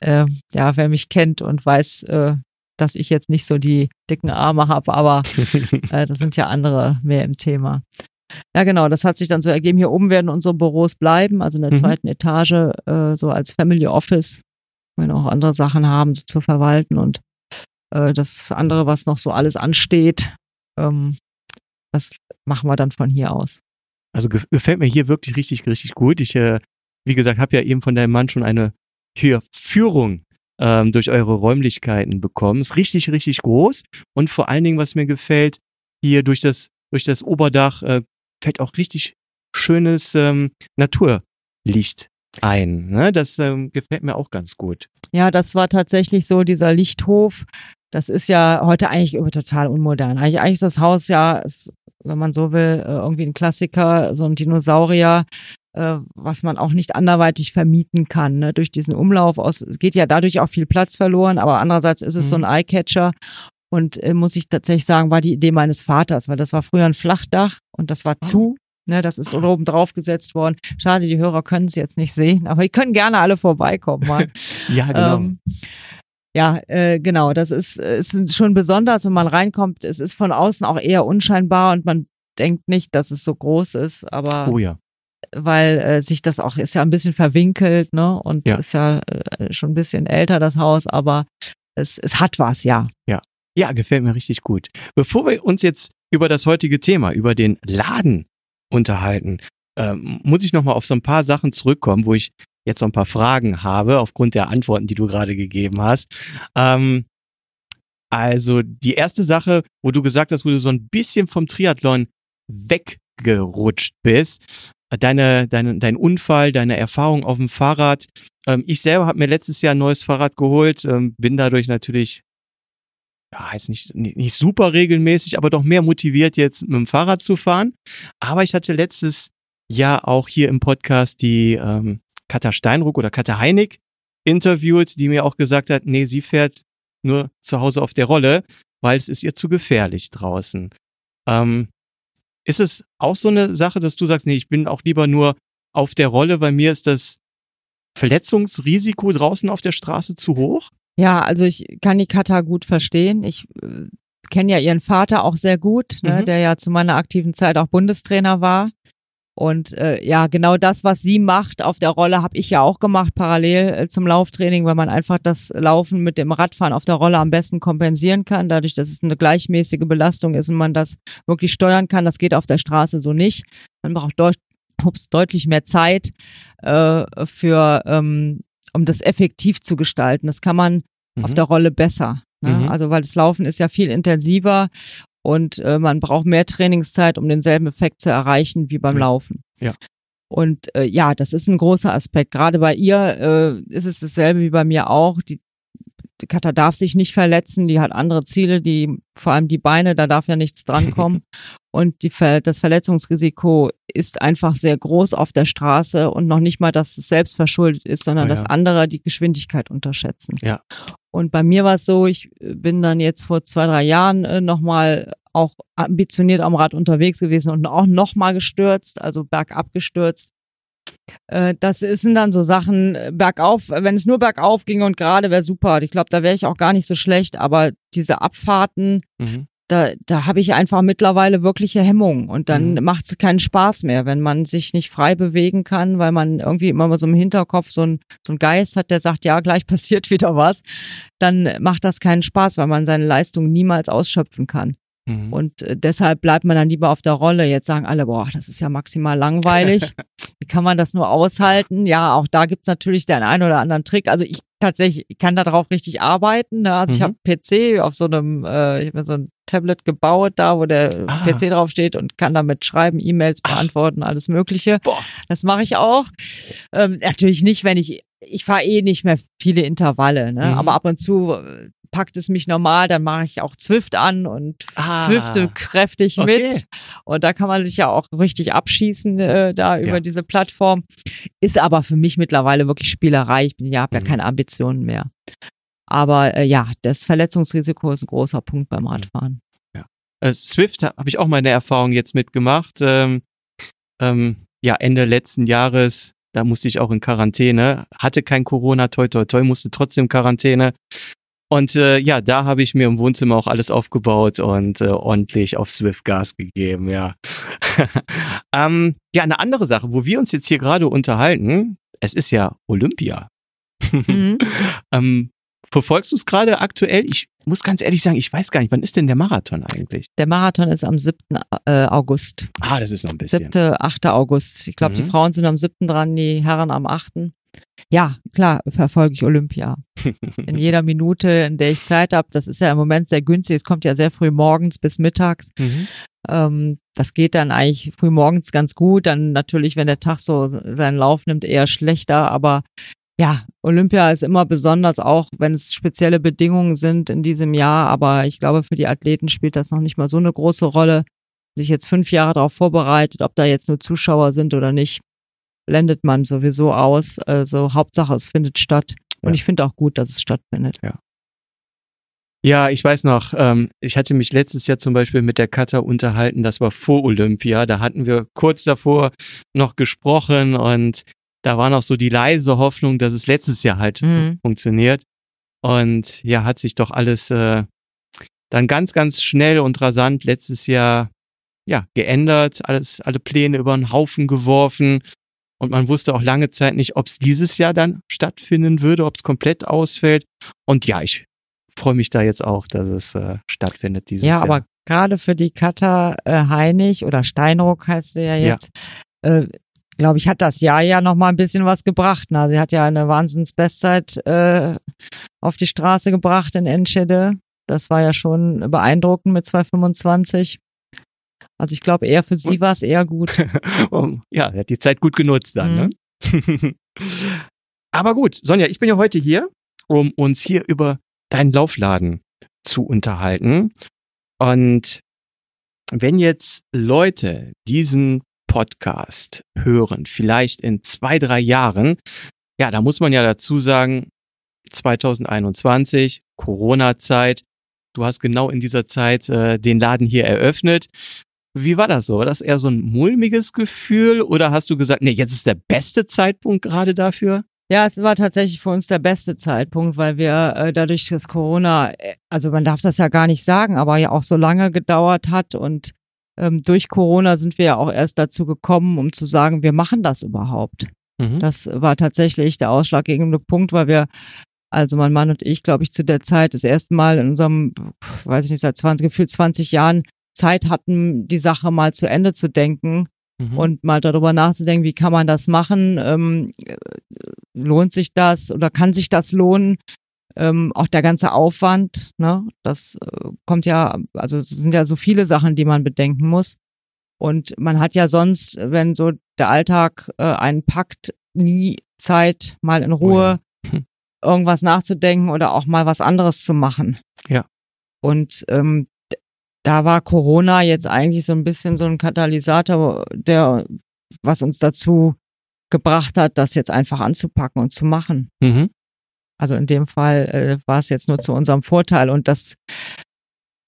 äh, ja, wer mich kennt und weiß, äh, dass ich jetzt nicht so die dicken Arme habe, aber äh, das sind ja andere mehr im Thema. Ja, genau, das hat sich dann so ergeben. Hier oben werden unsere Büros bleiben, also in der Mhm. zweiten Etage, äh, so als Family Office, wenn wir noch andere Sachen haben, so zu verwalten und äh, das andere, was noch so alles ansteht, ähm, das machen wir dann von hier aus. Also gefällt mir hier wirklich richtig, richtig gut. Ich, äh, wie gesagt, habe ja eben von deinem Mann schon eine hier Führung ähm, durch eure Räumlichkeiten bekommen. Ist richtig, richtig groß. Und vor allen Dingen, was mir gefällt, hier durch das, durch das Oberdach äh, fällt auch richtig schönes ähm, Naturlicht ein. Ne? Das ähm, gefällt mir auch ganz gut. Ja, das war tatsächlich so, dieser Lichthof. Das ist ja heute eigentlich total unmodern. Eigentlich, eigentlich ist das Haus ja, ist, wenn man so will, äh, irgendwie ein Klassiker, so ein Dinosaurier, äh, was man auch nicht anderweitig vermieten kann. Ne? Durch diesen Umlauf aus, es geht ja dadurch auch viel Platz verloren, aber andererseits ist es mhm. so ein mhm. Eyecatcher. Und äh, muss ich tatsächlich sagen, war die Idee meines Vaters, weil das war früher ein Flachdach und das war oh. zu. Ne, das ist oben drauf gesetzt worden. Schade, die Hörer können es jetzt nicht sehen, aber die können gerne alle vorbeikommen. Ja, genau. Ähm, ja, äh, genau. Das ist, ist schon besonders, wenn man reinkommt. Es ist von außen auch eher unscheinbar und man denkt nicht, dass es so groß ist, aber oh ja. weil äh, sich das auch ist ja ein bisschen verwinkelt, ne? Und ja. ist ja äh, schon ein bisschen älter das Haus, aber es, es hat was, ja. Ja. Ja, gefällt mir richtig gut. Bevor wir uns jetzt über das heutige Thema, über den Laden unterhalten. Ähm, muss ich nochmal auf so ein paar Sachen zurückkommen, wo ich jetzt so ein paar Fragen habe, aufgrund der Antworten, die du gerade gegeben hast. Ähm, also die erste Sache, wo du gesagt hast, wo du so ein bisschen vom Triathlon weggerutscht bist, deine, deine, dein Unfall, deine Erfahrung auf dem Fahrrad. Ähm, ich selber habe mir letztes Jahr ein neues Fahrrad geholt, ähm, bin dadurch natürlich ja, jetzt nicht, nicht super regelmäßig, aber doch mehr motiviert, jetzt mit dem Fahrrad zu fahren. Aber ich hatte letztes Jahr auch hier im Podcast die ähm, Katha Steinruck oder Katha Heinig interviewt, die mir auch gesagt hat, nee, sie fährt nur zu Hause auf der Rolle, weil es ist ihr zu gefährlich draußen. Ähm, ist es auch so eine Sache, dass du sagst, nee, ich bin auch lieber nur auf der Rolle, weil mir ist das Verletzungsrisiko draußen auf der Straße zu hoch? Ja, also ich kann die Kata gut verstehen. Ich äh, kenne ja ihren Vater auch sehr gut, ne, mhm. der ja zu meiner aktiven Zeit auch Bundestrainer war. Und äh, ja, genau das, was sie macht auf der Rolle, habe ich ja auch gemacht, parallel äh, zum Lauftraining, weil man einfach das Laufen mit dem Radfahren auf der Rolle am besten kompensieren kann, dadurch, dass es eine gleichmäßige Belastung ist und man das wirklich steuern kann. Das geht auf der Straße so nicht. Man braucht deut ups, deutlich mehr Zeit äh, für ähm, um das effektiv zu gestalten. Das kann man mhm. auf der Rolle besser. Ne? Mhm. Also weil das Laufen ist ja viel intensiver und äh, man braucht mehr Trainingszeit, um denselben Effekt zu erreichen wie beim. Laufen. Ja. Und äh, ja, das ist ein großer Aspekt. Gerade bei ihr äh, ist es dasselbe wie bei mir auch. Die die Katha darf sich nicht verletzen, die hat andere Ziele, die vor allem die Beine, da darf ja nichts drankommen. und die, das Verletzungsrisiko ist einfach sehr groß auf der Straße und noch nicht mal, dass es selbst verschuldet ist, sondern oh ja. dass andere die Geschwindigkeit unterschätzen. Ja. Und bei mir war es so, ich bin dann jetzt vor zwei, drei Jahren äh, nochmal auch ambitioniert am Rad unterwegs gewesen und auch nochmal gestürzt, also bergab gestürzt. Äh, das sind dann so Sachen äh, bergauf, wenn es nur bergauf ging und gerade wäre super. Ich glaube, da wäre ich auch gar nicht so schlecht, aber diese Abfahrten, mhm. da, da habe ich einfach mittlerweile wirkliche Hemmungen und dann mhm. macht es keinen Spaß mehr, wenn man sich nicht frei bewegen kann, weil man irgendwie immer so im Hinterkopf so ein, so ein Geist hat, der sagt, ja, gleich passiert wieder was, dann macht das keinen Spaß, weil man seine Leistung niemals ausschöpfen kann. Mhm. Und äh, deshalb bleibt man dann lieber auf der Rolle. Jetzt sagen alle, boah, das ist ja maximal langweilig. Wie kann man das nur aushalten? Ja, auch da gibt's natürlich den einen oder anderen Trick. Also ich tatsächlich ich kann darauf richtig arbeiten. Ne? Also mhm. ich habe PC auf so einem, äh, ich habe mir so ein Tablet gebaut, da wo der ah. PC drauf steht und kann damit schreiben, E-Mails beantworten, Ach. alles Mögliche. Boah. Das mache ich auch. Ähm, natürlich nicht, wenn ich ich fahre eh nicht mehr viele Intervalle, ne? Mhm. aber ab und zu äh, packt es mich normal, dann mache ich auch Zwift an und ah, Zwifte kräftig okay. mit. Und da kann man sich ja auch richtig abschießen äh, da über ja. diese Plattform. Ist aber für mich mittlerweile wirklich Spielerei. Ich bin ja, habe ja mhm. keine Ambitionen mehr. Aber äh, ja, das Verletzungsrisiko ist ein großer Punkt beim mhm. Radfahren. Ja. Also Swift habe ich auch meine Erfahrung jetzt mitgemacht. Ähm, ähm, ja, Ende letzten Jahres da musste ich auch in Quarantäne, hatte kein Corona, toi toi toi, musste trotzdem Quarantäne. Und äh, ja, da habe ich mir im Wohnzimmer auch alles aufgebaut und äh, ordentlich auf Swift Gas gegeben, ja. ähm, ja, eine andere Sache, wo wir uns jetzt hier gerade unterhalten, es ist ja Olympia. Mhm. ähm, verfolgst du es gerade aktuell? Ich muss ganz ehrlich sagen, ich weiß gar nicht, wann ist denn der Marathon eigentlich? Der Marathon ist am 7. Äh, August. Ah, das ist noch ein bisschen. 7. 8. August. Ich glaube, Mhm. die Frauen sind am 7. dran, die Herren am 8. Ja, klar, verfolge ich Olympia. In jeder Minute, in der ich Zeit habe. Das ist ja im Moment sehr günstig. Es kommt ja sehr früh morgens bis mittags. Mhm. Ähm, das geht dann eigentlich früh morgens ganz gut. Dann natürlich, wenn der Tag so seinen Lauf nimmt, eher schlechter. Aber ja, Olympia ist immer besonders, auch wenn es spezielle Bedingungen sind in diesem Jahr. Aber ich glaube, für die Athleten spielt das noch nicht mal so eine große Rolle. Sich jetzt fünf Jahre darauf vorbereitet, ob da jetzt nur Zuschauer sind oder nicht, blendet man sowieso aus. Also Hauptsache, es findet statt. Und Ja. ich finde auch gut, dass es stattfindet. Ja, ich weiß noch, ähm, ich hatte mich letztes Jahr zum Beispiel mit der Katha unterhalten, das war vor Olympia, da hatten wir kurz davor noch gesprochen und da war noch so die leise Hoffnung, dass es letztes Jahr halt Mhm. funktioniert. Und ja, hat sich doch alles äh, dann ganz, ganz schnell und rasant letztes Jahr ja geändert, alles, alle Pläne über den Haufen geworfen. Und man wusste auch lange Zeit nicht, ob es dieses Jahr dann stattfinden würde, ob es komplett ausfällt. Und ja, ich freue mich da jetzt auch, dass es äh, stattfindet dieses Ja, Jahr. aber gerade für die Katha äh, Heinig oder Steinruck heißt sie ja Ja. jetzt, äh, glaube ich, hat das Jahr ja noch mal ein bisschen was gebracht. Na, sie hat ja eine Wahnsinns-Bestzeit äh, auf die Straße gebracht in Enschede. Das war ja schon beeindruckend mit 2,25. Also ich glaube, eher für sie war es eher gut. Ja, er hat die Zeit gut genutzt dann. Mhm. Ne? Aber gut, Sonja, ich bin ja heute hier, um uns hier über deinen Laufladen zu unterhalten. Und wenn jetzt Leute diesen Podcast hören, vielleicht in zwei, drei Jahren, ja, da muss man ja dazu sagen, 2021, Corona-Zeit, du hast genau in dieser Zeit äh, den Laden hier eröffnet. Wie war das so? War das eher so ein mulmiges Gefühl oder hast du gesagt, nee, jetzt ist der beste Zeitpunkt gerade dafür? Ja, es war tatsächlich für uns der beste Zeitpunkt, weil wir äh, dadurch, dass Corona, äh, also man darf das ja gar nicht sagen, aber ja auch so lange gedauert hat und ähm, durch Corona sind wir ja auch erst dazu gekommen, um zu sagen, wir machen das überhaupt. Mhm. Das war tatsächlich der ausschlaggebende Punkt, weil wir, also mein Mann und ich, glaube ich, zu der Zeit das erste Mal in unserem, weiß ich nicht, seit 20, gefühlt 20 Jahren Zeit hatten, die Sache mal zu Ende zu denken Mhm. und mal darüber nachzudenken, wie kann man das machen, ähm, äh, lohnt sich das oder kann sich das lohnen? Ähm, auch der ganze Aufwand, ne? Das äh, kommt ja, also es sind ja so viele Sachen, die man bedenken muss. Und man hat ja sonst, wenn so der Alltag äh, einen packt, nie Zeit, mal in Ruhe Oh ja. Hm. irgendwas nachzudenken oder auch mal was anderes zu machen. Ja. Und ähm, da war Corona jetzt eigentlich so ein bisschen so ein Katalysator, der was uns dazu gebracht hat, das jetzt einfach anzupacken und zu machen. Mhm. Also in dem Fall äh, war es jetzt nur zu unserem Vorteil und dass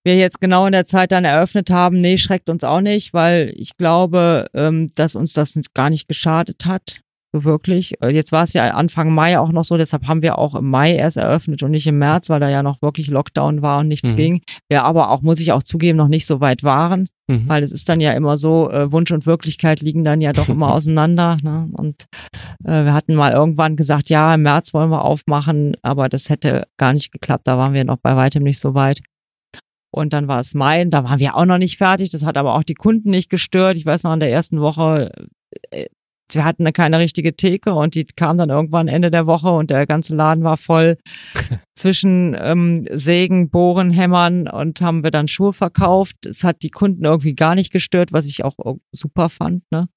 wir jetzt genau in der Zeit dann eröffnet haben, nee, schreckt uns auch nicht, weil ich glaube, ähm, dass uns das gar nicht geschadet hat, wirklich. Äh, Jetzt war es ja Anfang Mai auch noch so, deshalb haben wir auch im Mai erst eröffnet und nicht im März, weil da ja noch wirklich Lockdown war und nichts Mhm. ging. Wir aber auch, muss ich auch zugeben, noch nicht so weit waren Mhm. weil es ist dann ja immer so, äh, Wunsch und Wirklichkeit liegen dann ja doch immer auseinander. Ne? Und äh, wir hatten mal irgendwann gesagt, ja, im März wollen wir aufmachen, aber das hätte gar nicht geklappt, da waren wir noch bei weitem nicht so weit. Und dann war es Mai, da waren wir auch noch nicht fertig. Das hat aber auch die Kunden nicht gestört. Ich weiß noch, in der ersten Woche, äh, wir hatten eine keine richtige Theke und die kam dann irgendwann Ende der Woche und der ganze Laden war voll zwischen ähm, Sägen, Bohren, Hämmern und haben wir dann Schuhe verkauft. Es hat die Kunden irgendwie gar nicht gestört, was ich auch super fand. Ne?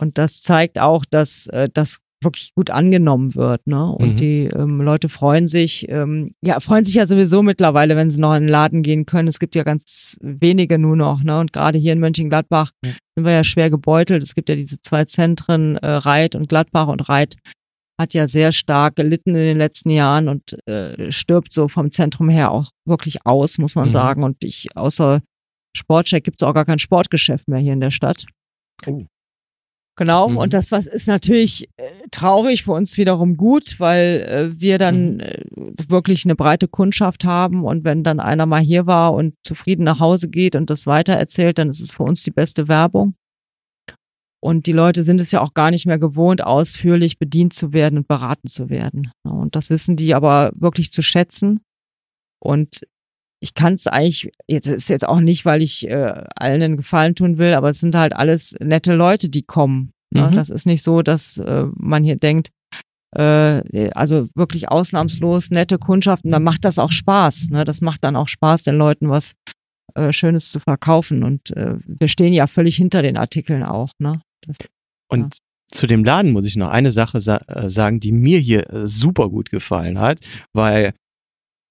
Und das zeigt auch, dass äh, das wirklich gut angenommen wird, ne? Und Mhm. die ähm, Leute freuen sich, ähm, ja, freuen sich ja sowieso mittlerweile, wenn sie noch in den Laden gehen können. Es gibt ja ganz wenige nur noch, ne? Und gerade hier in Mönchengladbach Ja. Sind wir ja schwer gebeutelt. Es gibt ja diese zwei Zentren, äh, Reit und Gladbach und Reit hat ja sehr stark gelitten in den letzten Jahren und äh, stirbt so vom Zentrum her auch wirklich aus, muss man Mhm. sagen. Und ich, außer Sportcheck gibt es auch gar kein Sportgeschäft mehr hier in der Stadt. Oh. Genau, Mhm. und das was ist natürlich äh, traurig für uns wiederum gut, weil äh, wir dann Mhm. äh, wirklich eine breite Kundschaft haben und wenn dann einer mal hier war und zufrieden nach Hause geht und das weitererzählt, dann ist es für uns die beste Werbung. Und die Leute sind es ja auch gar nicht mehr gewohnt, ausführlich bedient zu werden und beraten zu werden. Und das wissen die aber wirklich zu schätzen. Und ich kann es eigentlich, jetzt ist jetzt auch nicht, weil ich äh, allen einen Gefallen tun will, aber es sind halt alles nette Leute, die kommen. Ne? Mhm. Das ist nicht so, dass äh, man hier denkt, äh, also wirklich ausnahmslos nette Kundschaften, dann macht das auch Spaß. Ne? Das macht dann auch Spaß, den Leuten was äh, Schönes zu verkaufen. Und äh, wir stehen ja völlig hinter den Artikeln auch. Ne? Das, Und zu dem Laden muss ich noch eine Sache sa äh, sagen, die mir hier äh, super gut gefallen hat, weil ja,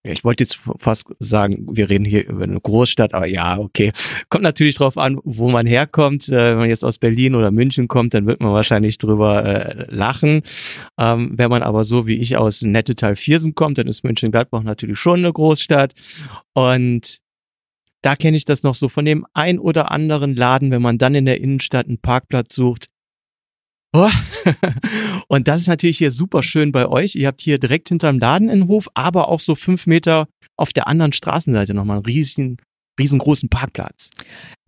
ich wollte jetzt fast sagen, wir reden hier über eine Großstadt, aber ja, okay. Kommt natürlich drauf an, wo man herkommt. Äh, wenn man jetzt aus Berlin oder München kommt, dann wird man wahrscheinlich drüber äh, lachen. Ähm, wenn man aber so wie ich aus Nettetal Viersen kommt, dann ist München-Gladbach natürlich schon eine Großstadt. Und da kenne ich das noch so von dem ein oder anderen Laden, wenn man dann in der Innenstadt einen Parkplatz sucht. Oh. Und das ist natürlich hier super schön bei euch. Ihr habt hier direkt hinterm Laden einen Hof, aber auch so fünf Meter auf der anderen Straßenseite nochmal einen riesigen, riesengroßen Parkplatz.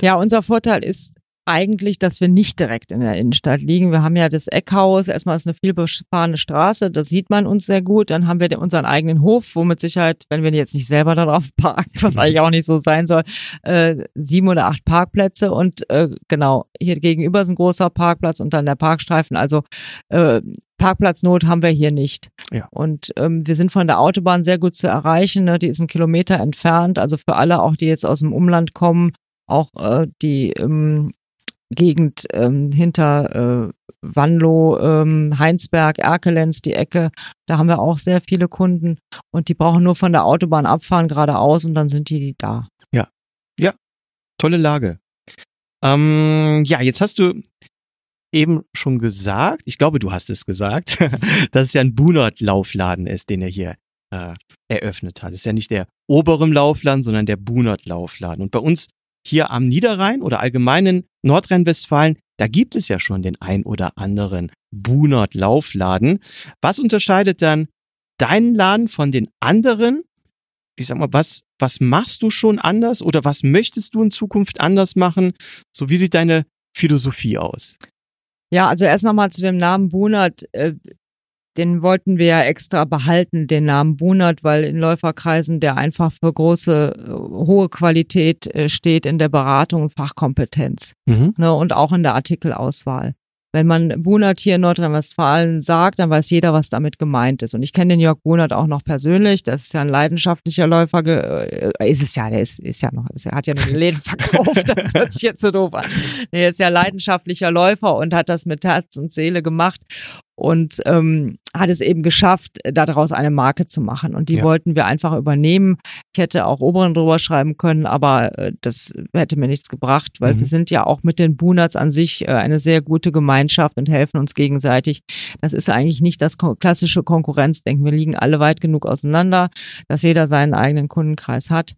Ja, unser Vorteil ist eigentlich, dass wir nicht direkt in der Innenstadt liegen. Wir haben ja das Eckhaus, erstmal ist eine vielbefahrene Straße, da sieht man uns sehr gut. Dann haben wir unseren eigenen Hof, wo mit Sicherheit, wenn wir jetzt nicht selber darauf parken, was eigentlich auch nicht so sein soll, äh, sieben oder acht Parkplätze. Und äh, genau, hier gegenüber ist ein großer Parkplatz und dann der Parkstreifen. Also äh, Parkplatznot haben wir hier nicht. Ja. Und ähm, wir sind von der Autobahn sehr gut zu erreichen. Ne? Die ist ein Kilometer entfernt. Also für alle, auch die jetzt aus dem Umland kommen, auch äh, die ähm, Gegend ähm, hinter äh, Wanlo, ähm, Heinsberg, Erkelenz, die Ecke, da haben wir auch sehr viele Kunden und die brauchen nur von der Autobahn abfahren geradeaus und dann sind die da. Tolle Lage. Ähm, ja, jetzt hast du eben schon gesagt, ich glaube, du hast es gesagt, dass es ja ein Bunert-Laufladen ist, den er hier äh, eröffnet hat. Es ist ja nicht der Oberem Laufladen, sondern der Bunert-Laufladen. Und bei uns hier am Niederrhein oder allgemein in Nordrhein-Westfalen, da gibt es ja schon den ein oder anderen Bunert-Laufladen. Was unterscheidet dann deinen Laden von den anderen? Ich sag mal, was, was machst du schon anders oder was möchtest du in Zukunft anders machen? So, wie sieht deine Philosophie aus? Ja, also erst nochmal zu dem Namen Bunert. Den wollten wir ja extra behalten, den Namen Bunert, weil in Läuferkreisen der einfach für große, äh, hohe Qualität äh, steht in der Beratung und Fachkompetenz Mhm. ne, und auch in der Artikelauswahl. Wenn man Bunert hier in Nordrhein-Westfalen sagt, dann weiß jeder, was damit gemeint ist. Und ich kenne den Jörg Bunert auch noch persönlich. Das ist ja ein leidenschaftlicher Läufer. Äh, ist es ja, der ist, ist ja noch, ist, er hat ja nur die Läden verkauft. Das hört sich jetzt so doof an. Er ist ja leidenschaftlicher Läufer und hat das mit Herz und Seele gemacht und ähm, hat es eben geschafft, daraus eine Marke zu machen. Und die Ja. wollten wir einfach übernehmen. Ich hätte auch Oberen drüber schreiben können, aber äh, das hätte mir nichts gebracht, weil Mhm. wir sind ja auch mit den Bunats an sich äh, eine sehr gute Gemeinschaft und helfen uns gegenseitig. Das ist eigentlich nicht das ko- klassische Konkurrenzdenken. Wir liegen alle weit genug auseinander, dass jeder seinen eigenen Kundenkreis hat.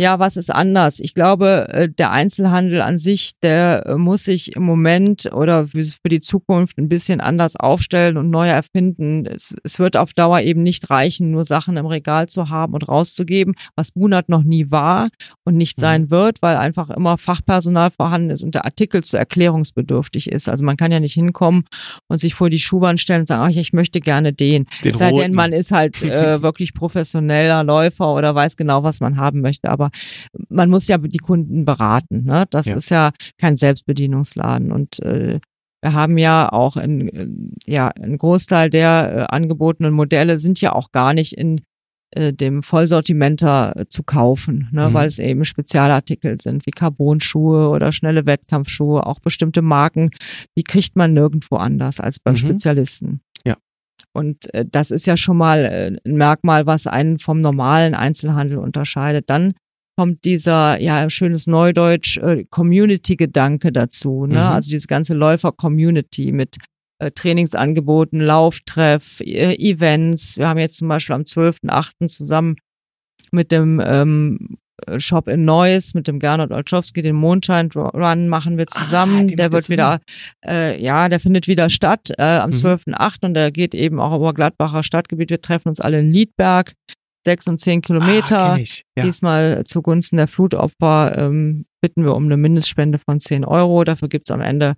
Ja, was ist anders? Ich glaube, äh, der Einzelhandel an sich, der äh, muss sich im Moment oder für die Zukunft ein bisschen anders aufstellen und neu erfinden. Es, es wird auf Dauer eben nicht reichen, nur Sachen im Regal zu haben und rauszugeben, was Bunat noch nie war und nicht Mhm. sein wird, weil einfach immer Fachpersonal vorhanden ist und der Artikel zu erklärungsbedürftig ist. Also man kann ja nicht hinkommen und sich vor die Schuhbahn stellen und sagen, ach, ich möchte gerne den. Den sei denn, man ist halt äh, wirklich professioneller Läufer oder weiß genau, was man haben möchte. Aber man muss ja die Kunden beraten. Ne? Das Ja. ist ja kein Selbstbedienungsladen. Und äh, wir haben ja auch in, äh, ja, ein Großteil der äh, angebotenen Modelle sind ja auch gar nicht in äh, dem Vollsortimenter äh, zu kaufen, ne? Mhm. weil es eben Spezialartikel sind, wie Carbonschuhe oder schnelle Wettkampfschuhe, auch bestimmte Marken, die kriegt man nirgendwo anders als beim Mhm. Spezialisten. Ja. Und äh, das ist ja schon mal äh, ein Merkmal, was einen vom normalen Einzelhandel unterscheidet. Dann kommt dieser, ja, schönes Neudeutsch, äh, Community-Gedanke dazu. Ne? Mhm. Also diese ganze Läufer-Community mit äh, Trainingsangeboten, Lauftreff, äh, Events. Wir haben jetzt zum Beispiel am 12.8. zusammen mit dem ähm, Shop in Neuss, mit dem Gernot Olschowski, den Mondschein Run machen wir zusammen. Ah, der wird wieder, äh, ja, der findet wieder statt äh, am Mhm. 12.8. und der geht eben auch über Gladbacher Stadtgebiet. Wir treffen uns alle in Liedberg, sechs und zehn Kilometer. Ah, kenn ich. Ja. Diesmal zugunsten der Flutopfer ähm, bitten wir um eine Mindestspende von 10 Euro. Dafür gibt's am Ende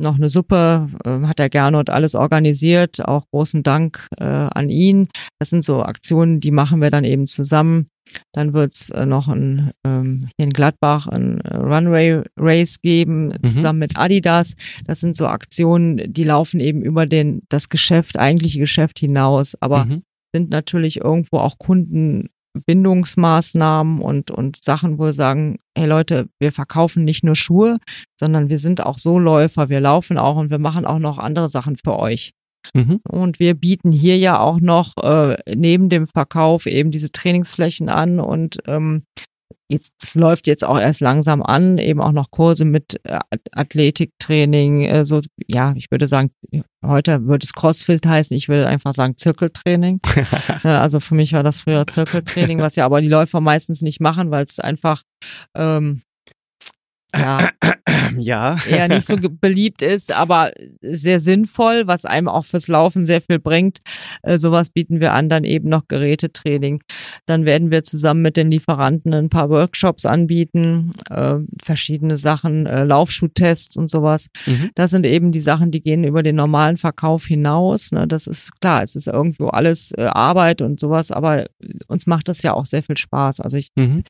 noch eine Suppe, ähm, hat der Gernot alles organisiert. Auch großen Dank äh, an ihn. Das sind so Aktionen, die machen wir dann eben zusammen. Dann wird's äh, noch ein, ähm, hier in Gladbach ein äh, Runway Race geben, Mhm. zusammen mit Adidas. Das sind so Aktionen, die laufen eben über den, das Geschäft, eigentliche Geschäft hinaus, aber Mhm. Sind natürlich irgendwo auch Kundenbindungsmaßnahmen und, und Sachen, wo wir sagen, hey Leute, wir verkaufen nicht nur Schuhe, sondern wir sind auch so Läufer, wir laufen auch und wir machen auch noch andere Sachen für euch. Mhm. Und wir bieten hier ja auch noch äh, neben dem Verkauf eben diese Trainingsflächen an und ähm, jetzt das läuft jetzt auch erst langsam an, eben auch noch Kurse mit äh, Athletiktraining, äh, so ja, ich würde sagen, heute würde es Crossfit heißen, ich würde einfach sagen Zirkeltraining. Ja, also für mich war das früher Zirkeltraining, was ja aber die Läufer meistens nicht machen, weil es einfach ähm, ja, ja. eher nicht so beliebt ist, aber sehr sinnvoll, was einem auch fürs Laufen sehr viel bringt. Äh, sowas bieten wir an, dann eben noch Gerätetraining. Dann werden wir zusammen mit den Lieferanten ein paar Workshops anbieten, äh, verschiedene Sachen, äh, Laufschuhtests und sowas. Mhm. Das sind eben die Sachen, die gehen über den normalen Verkauf hinaus. Ne? Das ist klar, es ist irgendwo alles äh, Arbeit und sowas, aber uns macht das ja auch sehr viel Spaß. Also ich Mhm.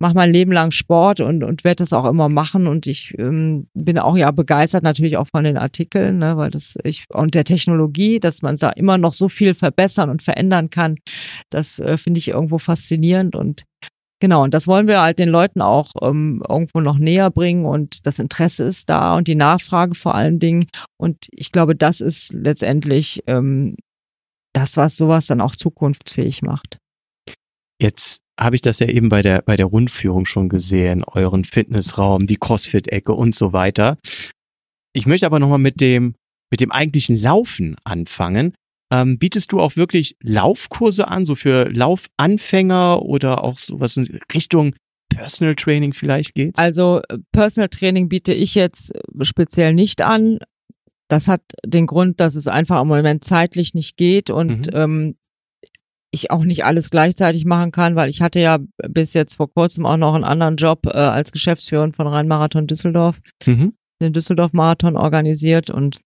Mache mein Leben lang Sport und, und werde das auch immer machen. Und ich ähm, bin auch ja begeistert natürlich auch von den Artikeln, ne, weil das ich und der Technologie, dass man da immer noch so viel verbessern und verändern kann. Das äh, finde ich irgendwo faszinierend und Genau, und das wollen wir halt den Leuten auch ähm, irgendwo noch näher bringen und das Interesse ist da und die Nachfrage vor allen Dingen. Und ich glaube, das ist letztendlich ähm, das, was sowas dann auch zukunftsfähig macht. Jetzt habe ich das ja eben bei der, bei der Rundführung schon gesehen, euren Fitnessraum, die Crossfit-Ecke und so weiter. Ich möchte aber nochmal mit dem, mit dem eigentlichen Laufen anfangen. Ähm, bietest du auch wirklich Laufkurse an, so für Laufanfänger oder auch sowas in Richtung Personal Training vielleicht geht? Also äh, Personal Training biete ich jetzt äh, speziell nicht an. Das hat den Grund, dass es einfach im Moment zeitlich nicht geht und Mhm. ähm, ich auch nicht alles gleichzeitig machen kann, weil ich hatte ja bis jetzt vor kurzem auch noch einen anderen Job äh, als Geschäftsführerin von Rhein-Marathon Düsseldorf, Mhm. den Düsseldorf-Marathon organisiert und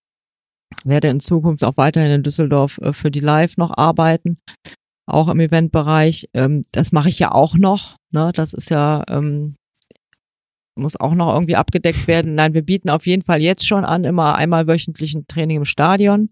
werde in Zukunft auch weiterhin in Düsseldorf äh, für die Live noch arbeiten, auch im Eventbereich. Ähm, das mache ich ja auch noch. Ne? Das ist ja ähm, muss auch noch irgendwie abgedeckt werden. Nein, wir bieten auf jeden Fall jetzt schon an, immer einmal wöchentlich ein Training im Stadion,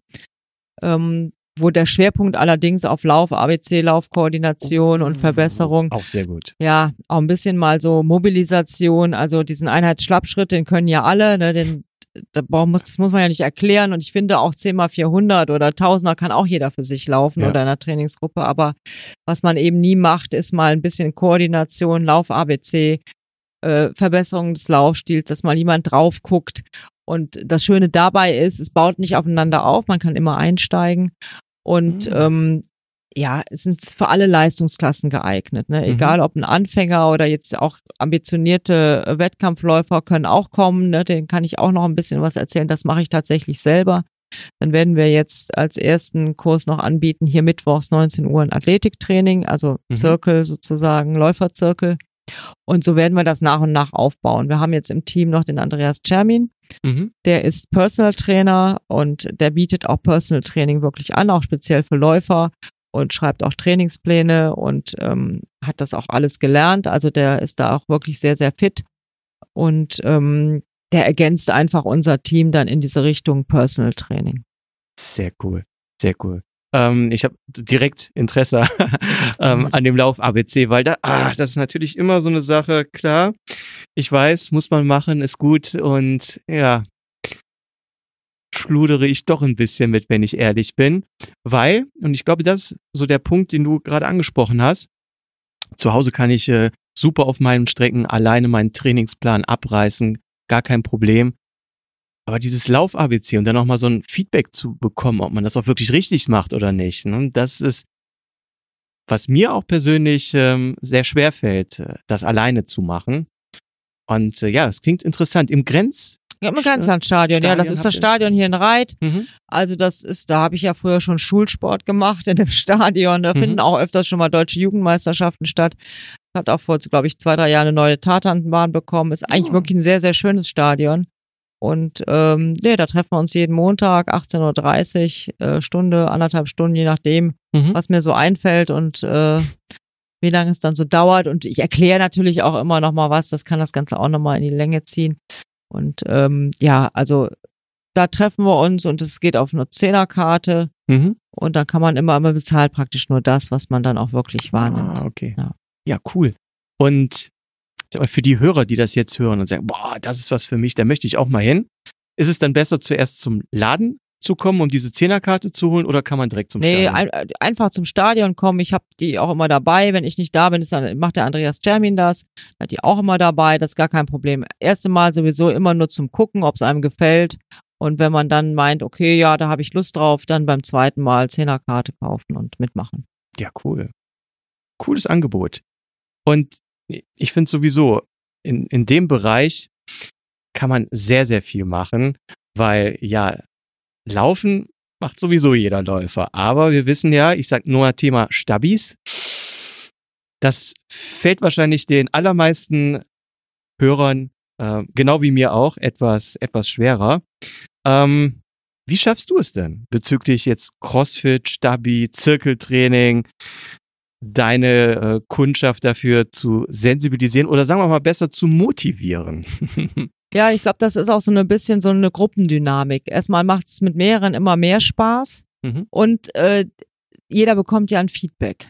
ähm, wo der Schwerpunkt allerdings auf Lauf, ABC, Laufkoordination und Verbesserung. Auch sehr gut. ja, auch ein bisschen mal so Mobilisation, also diesen Einheitsschlappschritt, den können ja alle, ne, den das muss man ja nicht erklären. Und ich finde auch 10 mal 400 oder 1000er kann auch jeder für sich laufen Ja. oder in einer Trainingsgruppe, aber was man eben nie macht, ist mal ein bisschen Koordination, Lauf ABC, äh, Verbesserung des Laufstils, dass mal jemand drauf guckt. Und das Schöne dabei ist, es baut nicht aufeinander auf, man kann immer einsteigen und Mhm. ähm, ja, es sind für alle Leistungsklassen geeignet. Ne? Egal ob ein Anfänger oder jetzt auch ambitionierte äh, Wettkampfläufer können auch kommen. Ne? Den kann ich auch noch ein bisschen was erzählen. Das mache ich tatsächlich selber. Dann werden wir jetzt als ersten Kurs noch anbieten, hier mittwochs 19 Uhr ein Athletiktraining, also Mhm. Zirkel sozusagen, Läuferzirkel. Und so werden wir das nach und nach aufbauen. Wir haben jetzt im Team noch den Andreas Czermin, Mhm. der ist Personal Trainer und der bietet auch Personal Training wirklich an, auch speziell für Läufer und schreibt auch Trainingspläne und ähm, hat das auch alles gelernt. Also der ist da auch wirklich sehr, sehr fit und ähm, der ergänzt einfach unser Team dann in diese Richtung Personal Training. Sehr cool, sehr cool. Ähm, ich habe direkt Interesse ähm, an dem Lauf ABC, weil da, ah, das ist natürlich immer so eine Sache. Klar, ich weiß, muss man machen, ist gut und ja, schludere ich doch ein bisschen mit, wenn ich ehrlich bin, weil und ich glaube, das ist so der Punkt, den du gerade angesprochen hast. Zu Hause kann ich äh, super auf meinen Strecken alleine meinen Trainingsplan abreißen, gar kein Problem. Aber dieses Lauf-ABC und dann nochmal so ein Feedback zu bekommen, ob man das auch wirklich richtig macht oder nicht, ne? das ist, was mir auch persönlich ähm, sehr schwer fällt, äh, das alleine zu machen. Und äh, ja, es klingt interessant. Im Grenz. Ja, im Grenzlandstadion, ja, das ist das Stadion hier in Reit. Mhm. Also das ist, da habe ich ja früher schon Schulsport gemacht in dem Stadion. Da Mhm. finden auch öfters schon mal deutsche Jugendmeisterschaften statt. Hat auch vor, glaube ich, zwei, drei Jahren eine neue Tatanbahn bekommen. Ist eigentlich Oh. wirklich ein sehr, sehr schönes Stadion. Und ähm, nee, da treffen wir uns jeden Montag, 18.30 Uhr, äh, Stunde, anderthalb Stunden, je nachdem, Mhm. was mir so einfällt. Und äh, wie lange es dann so dauert. Und ich erkläre natürlich auch immer noch mal was. Das kann das Ganze auch noch mal in die Länge ziehen. Und ähm, ja, also da treffen wir uns und es geht auf eine Zehnerkarte. Mhm. Und dann kann man immer, immer bezahlt praktisch nur das, was man dann auch wirklich wahrnimmt. Ah, okay. Ja. Ja, cool. Und für die Hörer, die das jetzt hören und sagen, boah, das ist was für mich, da möchte ich auch mal hin. Ist es dann besser, zuerst zum Laden zu kommen, um diese Zehnerkarte zu holen, oder kann man direkt zum Nee, Stadion? ein, einfach zum Stadion kommen. Ich habe die auch immer dabei. Wenn ich nicht da bin, ist dann, macht der Andreas Termin das. Hat die auch immer dabei. Das ist gar kein Problem. Erste Mal sowieso immer nur zum Gucken, ob es einem gefällt. Und wenn man dann meint, okay, ja, da habe ich Lust drauf, dann beim zweiten Mal Zehnerkarte kaufen und mitmachen. Ja, cool. Cooles Angebot. Und ich finde sowieso, in, in dem Bereich kann man sehr, sehr viel machen, weil ja, Laufen macht sowieso jeder Läufer. Aber wir wissen ja, ich sag nur Thema Stabis. Das fällt wahrscheinlich den allermeisten Hörern, äh, genau wie mir auch, etwas, etwas schwerer. Ähm, wie schaffst du es denn bezüglich jetzt CrossFit, Stabi, Zirkeltraining, deine äh, Kundschaft dafür zu sensibilisieren oder sagen wir mal besser zu motivieren? Ja, ich glaube, das ist auch so ein bisschen so eine Gruppendynamik. Erstmal macht es mit mehreren immer mehr Spaß Mhm. und äh, jeder bekommt ja ein Feedback.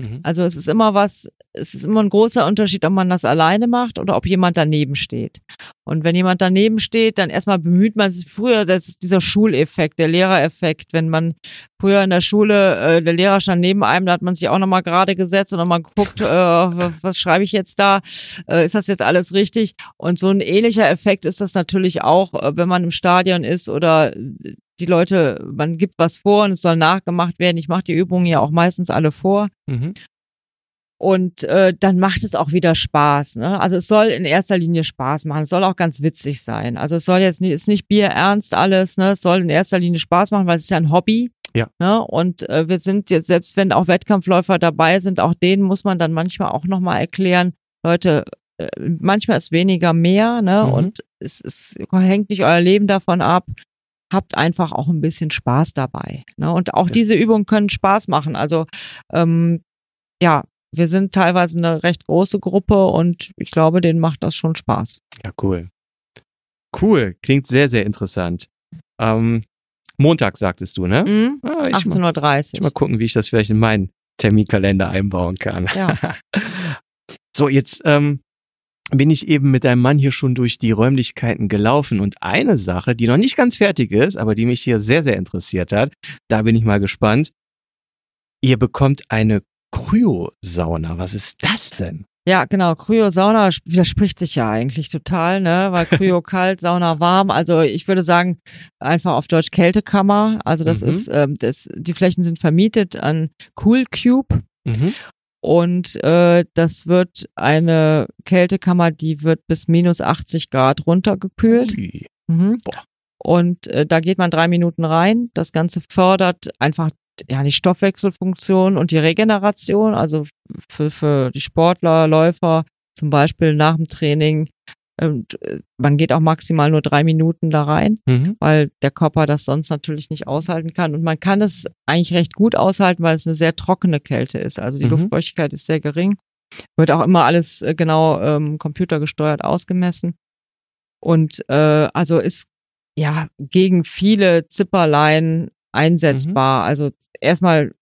Mhm. Also es ist immer was, es ist immer ein großer Unterschied, ob man das alleine macht oder ob jemand daneben steht. Und wenn jemand daneben steht, dann erstmal bemüht man sich früher, das ist dieser Schuleffekt, der Lehrereffekt, wenn man früher in der Schule, äh, der Lehrer stand neben einem, da hat man sich auch nochmal gerade gesetzt und nochmal geguckt, äh, was schreibe ich jetzt da, äh, ist das jetzt alles richtig? Und so ein ähnlicher Effekt ist das natürlich auch, äh, wenn man im Stadion ist oder die Leute, man gibt was vor und es soll nachgemacht werden. Ich mache die Übungen ja auch meistens alle vor. Mhm. Und äh, dann macht es auch wieder Spaß. Ne? Also es soll in erster Linie Spaß machen. Es soll auch ganz witzig sein. Also es soll jetzt nicht, ist nicht bierernst alles. Ne? Es soll in erster Linie Spaß machen, weil es ist ja ein Hobby. Ja. Ne? Und äh, wir sind jetzt, selbst wenn auch Wettkampfläufer dabei sind, auch denen muss man dann manchmal auch nochmal erklären, Leute, äh, manchmal ist weniger mehr, ne? Mhm. Und es, es hängt nicht euer Leben davon ab. Habt einfach auch ein bisschen Spaß dabei. Ne? Und auch Ja. diese Übungen können Spaß machen. Also ähm, ja, wir sind teilweise eine recht große Gruppe und ich glaube, denen macht das schon Spaß. Ja, cool. Cool, klingt sehr, sehr interessant. Ähm, Montag sagtest du, ne? Mhm. Ah, ich, mal, 18.30 ich mal gucken, wie ich das vielleicht in meinen Terminkalender einbauen kann. Ja. So, jetzt ähm, bin ich eben mit deinem Mann hier schon durch die Räumlichkeiten gelaufen und eine Sache, die noch nicht ganz fertig ist, aber die mich hier sehr, sehr interessiert hat, da bin ich mal gespannt. Ihr bekommt eine Kryosauna. Was ist das denn? Ja, genau. Kryo-Sauna widerspricht sich ja eigentlich total, ne? Weil Kryo kalt, Sauna warm. Also ich würde sagen, einfach auf Deutsch Kältekammer. Also das Mhm. ist, ähm, das, die Flächen sind vermietet an Cool Cube. Mhm. Und äh, das wird eine Kältekammer, die wird bis minus 80 Grad runtergekühlt. Mhm. Und äh, da geht man drei Minuten rein. Das Ganze fördert einfach ja die Stoffwechselfunktion und die Regeneration. Also für, für die Sportler, Läufer zum Beispiel nach dem Training. Und äh, man geht auch maximal nur drei Minuten da rein, Mhm. weil der Körper das sonst natürlich nicht aushalten kann. Und man kann es eigentlich recht gut aushalten, weil es eine sehr trockene Kälte ist. Also die Mhm. Luftfeuchtigkeit ist sehr gering. Wird auch immer alles äh, genau ähm, computergesteuert ausgemessen. Und äh, also ist ja gegen viele Zipperlein einsetzbar. Also erstmal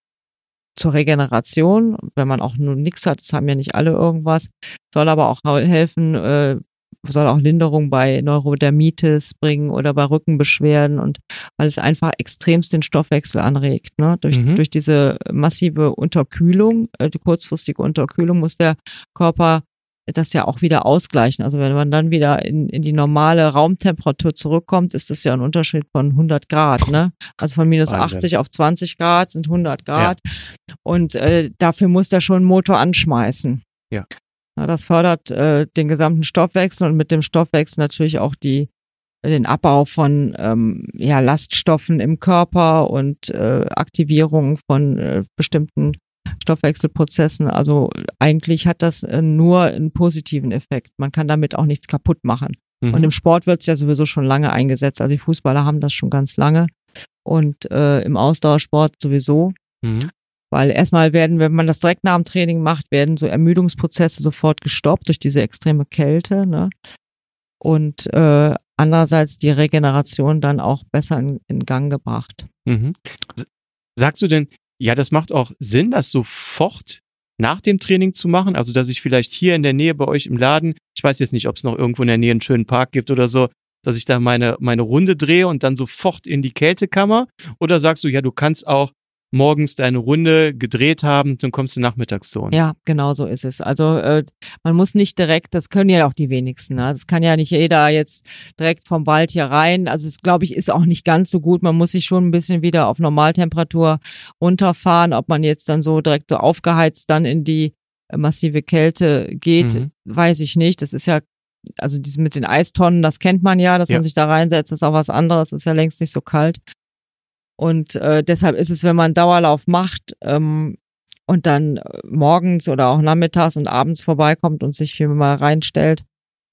zur Regeneration, wenn man auch nur nichts hat, das haben ja nicht alle irgendwas, soll aber auch helfen, äh, soll auch Linderung bei Neurodermitis bringen oder bei Rückenbeschwerden und weil es einfach extremst den Stoffwechsel anregt. Ne? Durch, Mhm. durch diese massive Unterkühlung, äh, die kurzfristige Unterkühlung muss der Körper das ja auch wieder ausgleichen. Also wenn man dann wieder in, in die normale Raumtemperatur zurückkommt, ist das ja ein Unterschied von 100 Grad. Ne? Also von minus Wahnsinn. 80 auf 20 Grad sind 100 Grad. Und äh, dafür muss der schon einen Motor anschmeißen. Ja. Das fördert äh, den gesamten Stoffwechsel und mit dem Stoffwechsel natürlich auch die den Abbau von ähm, ja, Laststoffen im Körper und äh, Aktivierung von äh, bestimmten Stoffwechselprozessen. Also eigentlich hat das äh, nur einen positiven Effekt. Man kann damit auch nichts kaputt machen. Mhm. Und im Sport wird es ja sowieso schon lange eingesetzt. Also die Fußballer haben das schon ganz lange und äh, im Ausdauersport sowieso. Mhm. Weil erstmal werden, wenn man das direkt nach dem Training macht, werden so Ermüdungsprozesse sofort gestoppt durch diese extreme Kälte. Ne? Und äh, andererseits die Regeneration dann auch besser in, in Gang gebracht. Mhm. Sagst du denn, ja, das macht auch Sinn, das sofort nach dem Training zu machen? Also, dass ich vielleicht hier in der Nähe bei euch im Laden, ich weiß jetzt nicht, ob es noch irgendwo in der Nähe einen schönen Park gibt oder so, dass ich da meine, meine Runde drehe und dann sofort in die Kältekammer? Oder sagst du, ja, du kannst auch morgens deine Runde gedreht haben, dann kommst du nachmittags zu uns. Ja, genau so ist es. Also äh, man muss nicht direkt, das können ja auch die wenigsten. Ne? Das kann ja nicht jeder jetzt direkt vom Wald hier rein. Also es glaube ich ist auch nicht ganz so gut. Man muss sich schon ein bisschen wieder auf Normaltemperatur runterfahren. Ob man jetzt dann so direkt so aufgeheizt dann in die massive Kälte geht, mhm. weiß ich nicht. Das ist ja also dieses mit den Eistonnen, das kennt man ja, dass ja. man sich da reinsetzt, ist auch was anderes, ist ja längst nicht so kalt. Und äh, deshalb ist es, wenn man Dauerlauf macht ähm, und dann morgens oder auch nachmittags und abends vorbeikommt und sich viel mal reinstellt,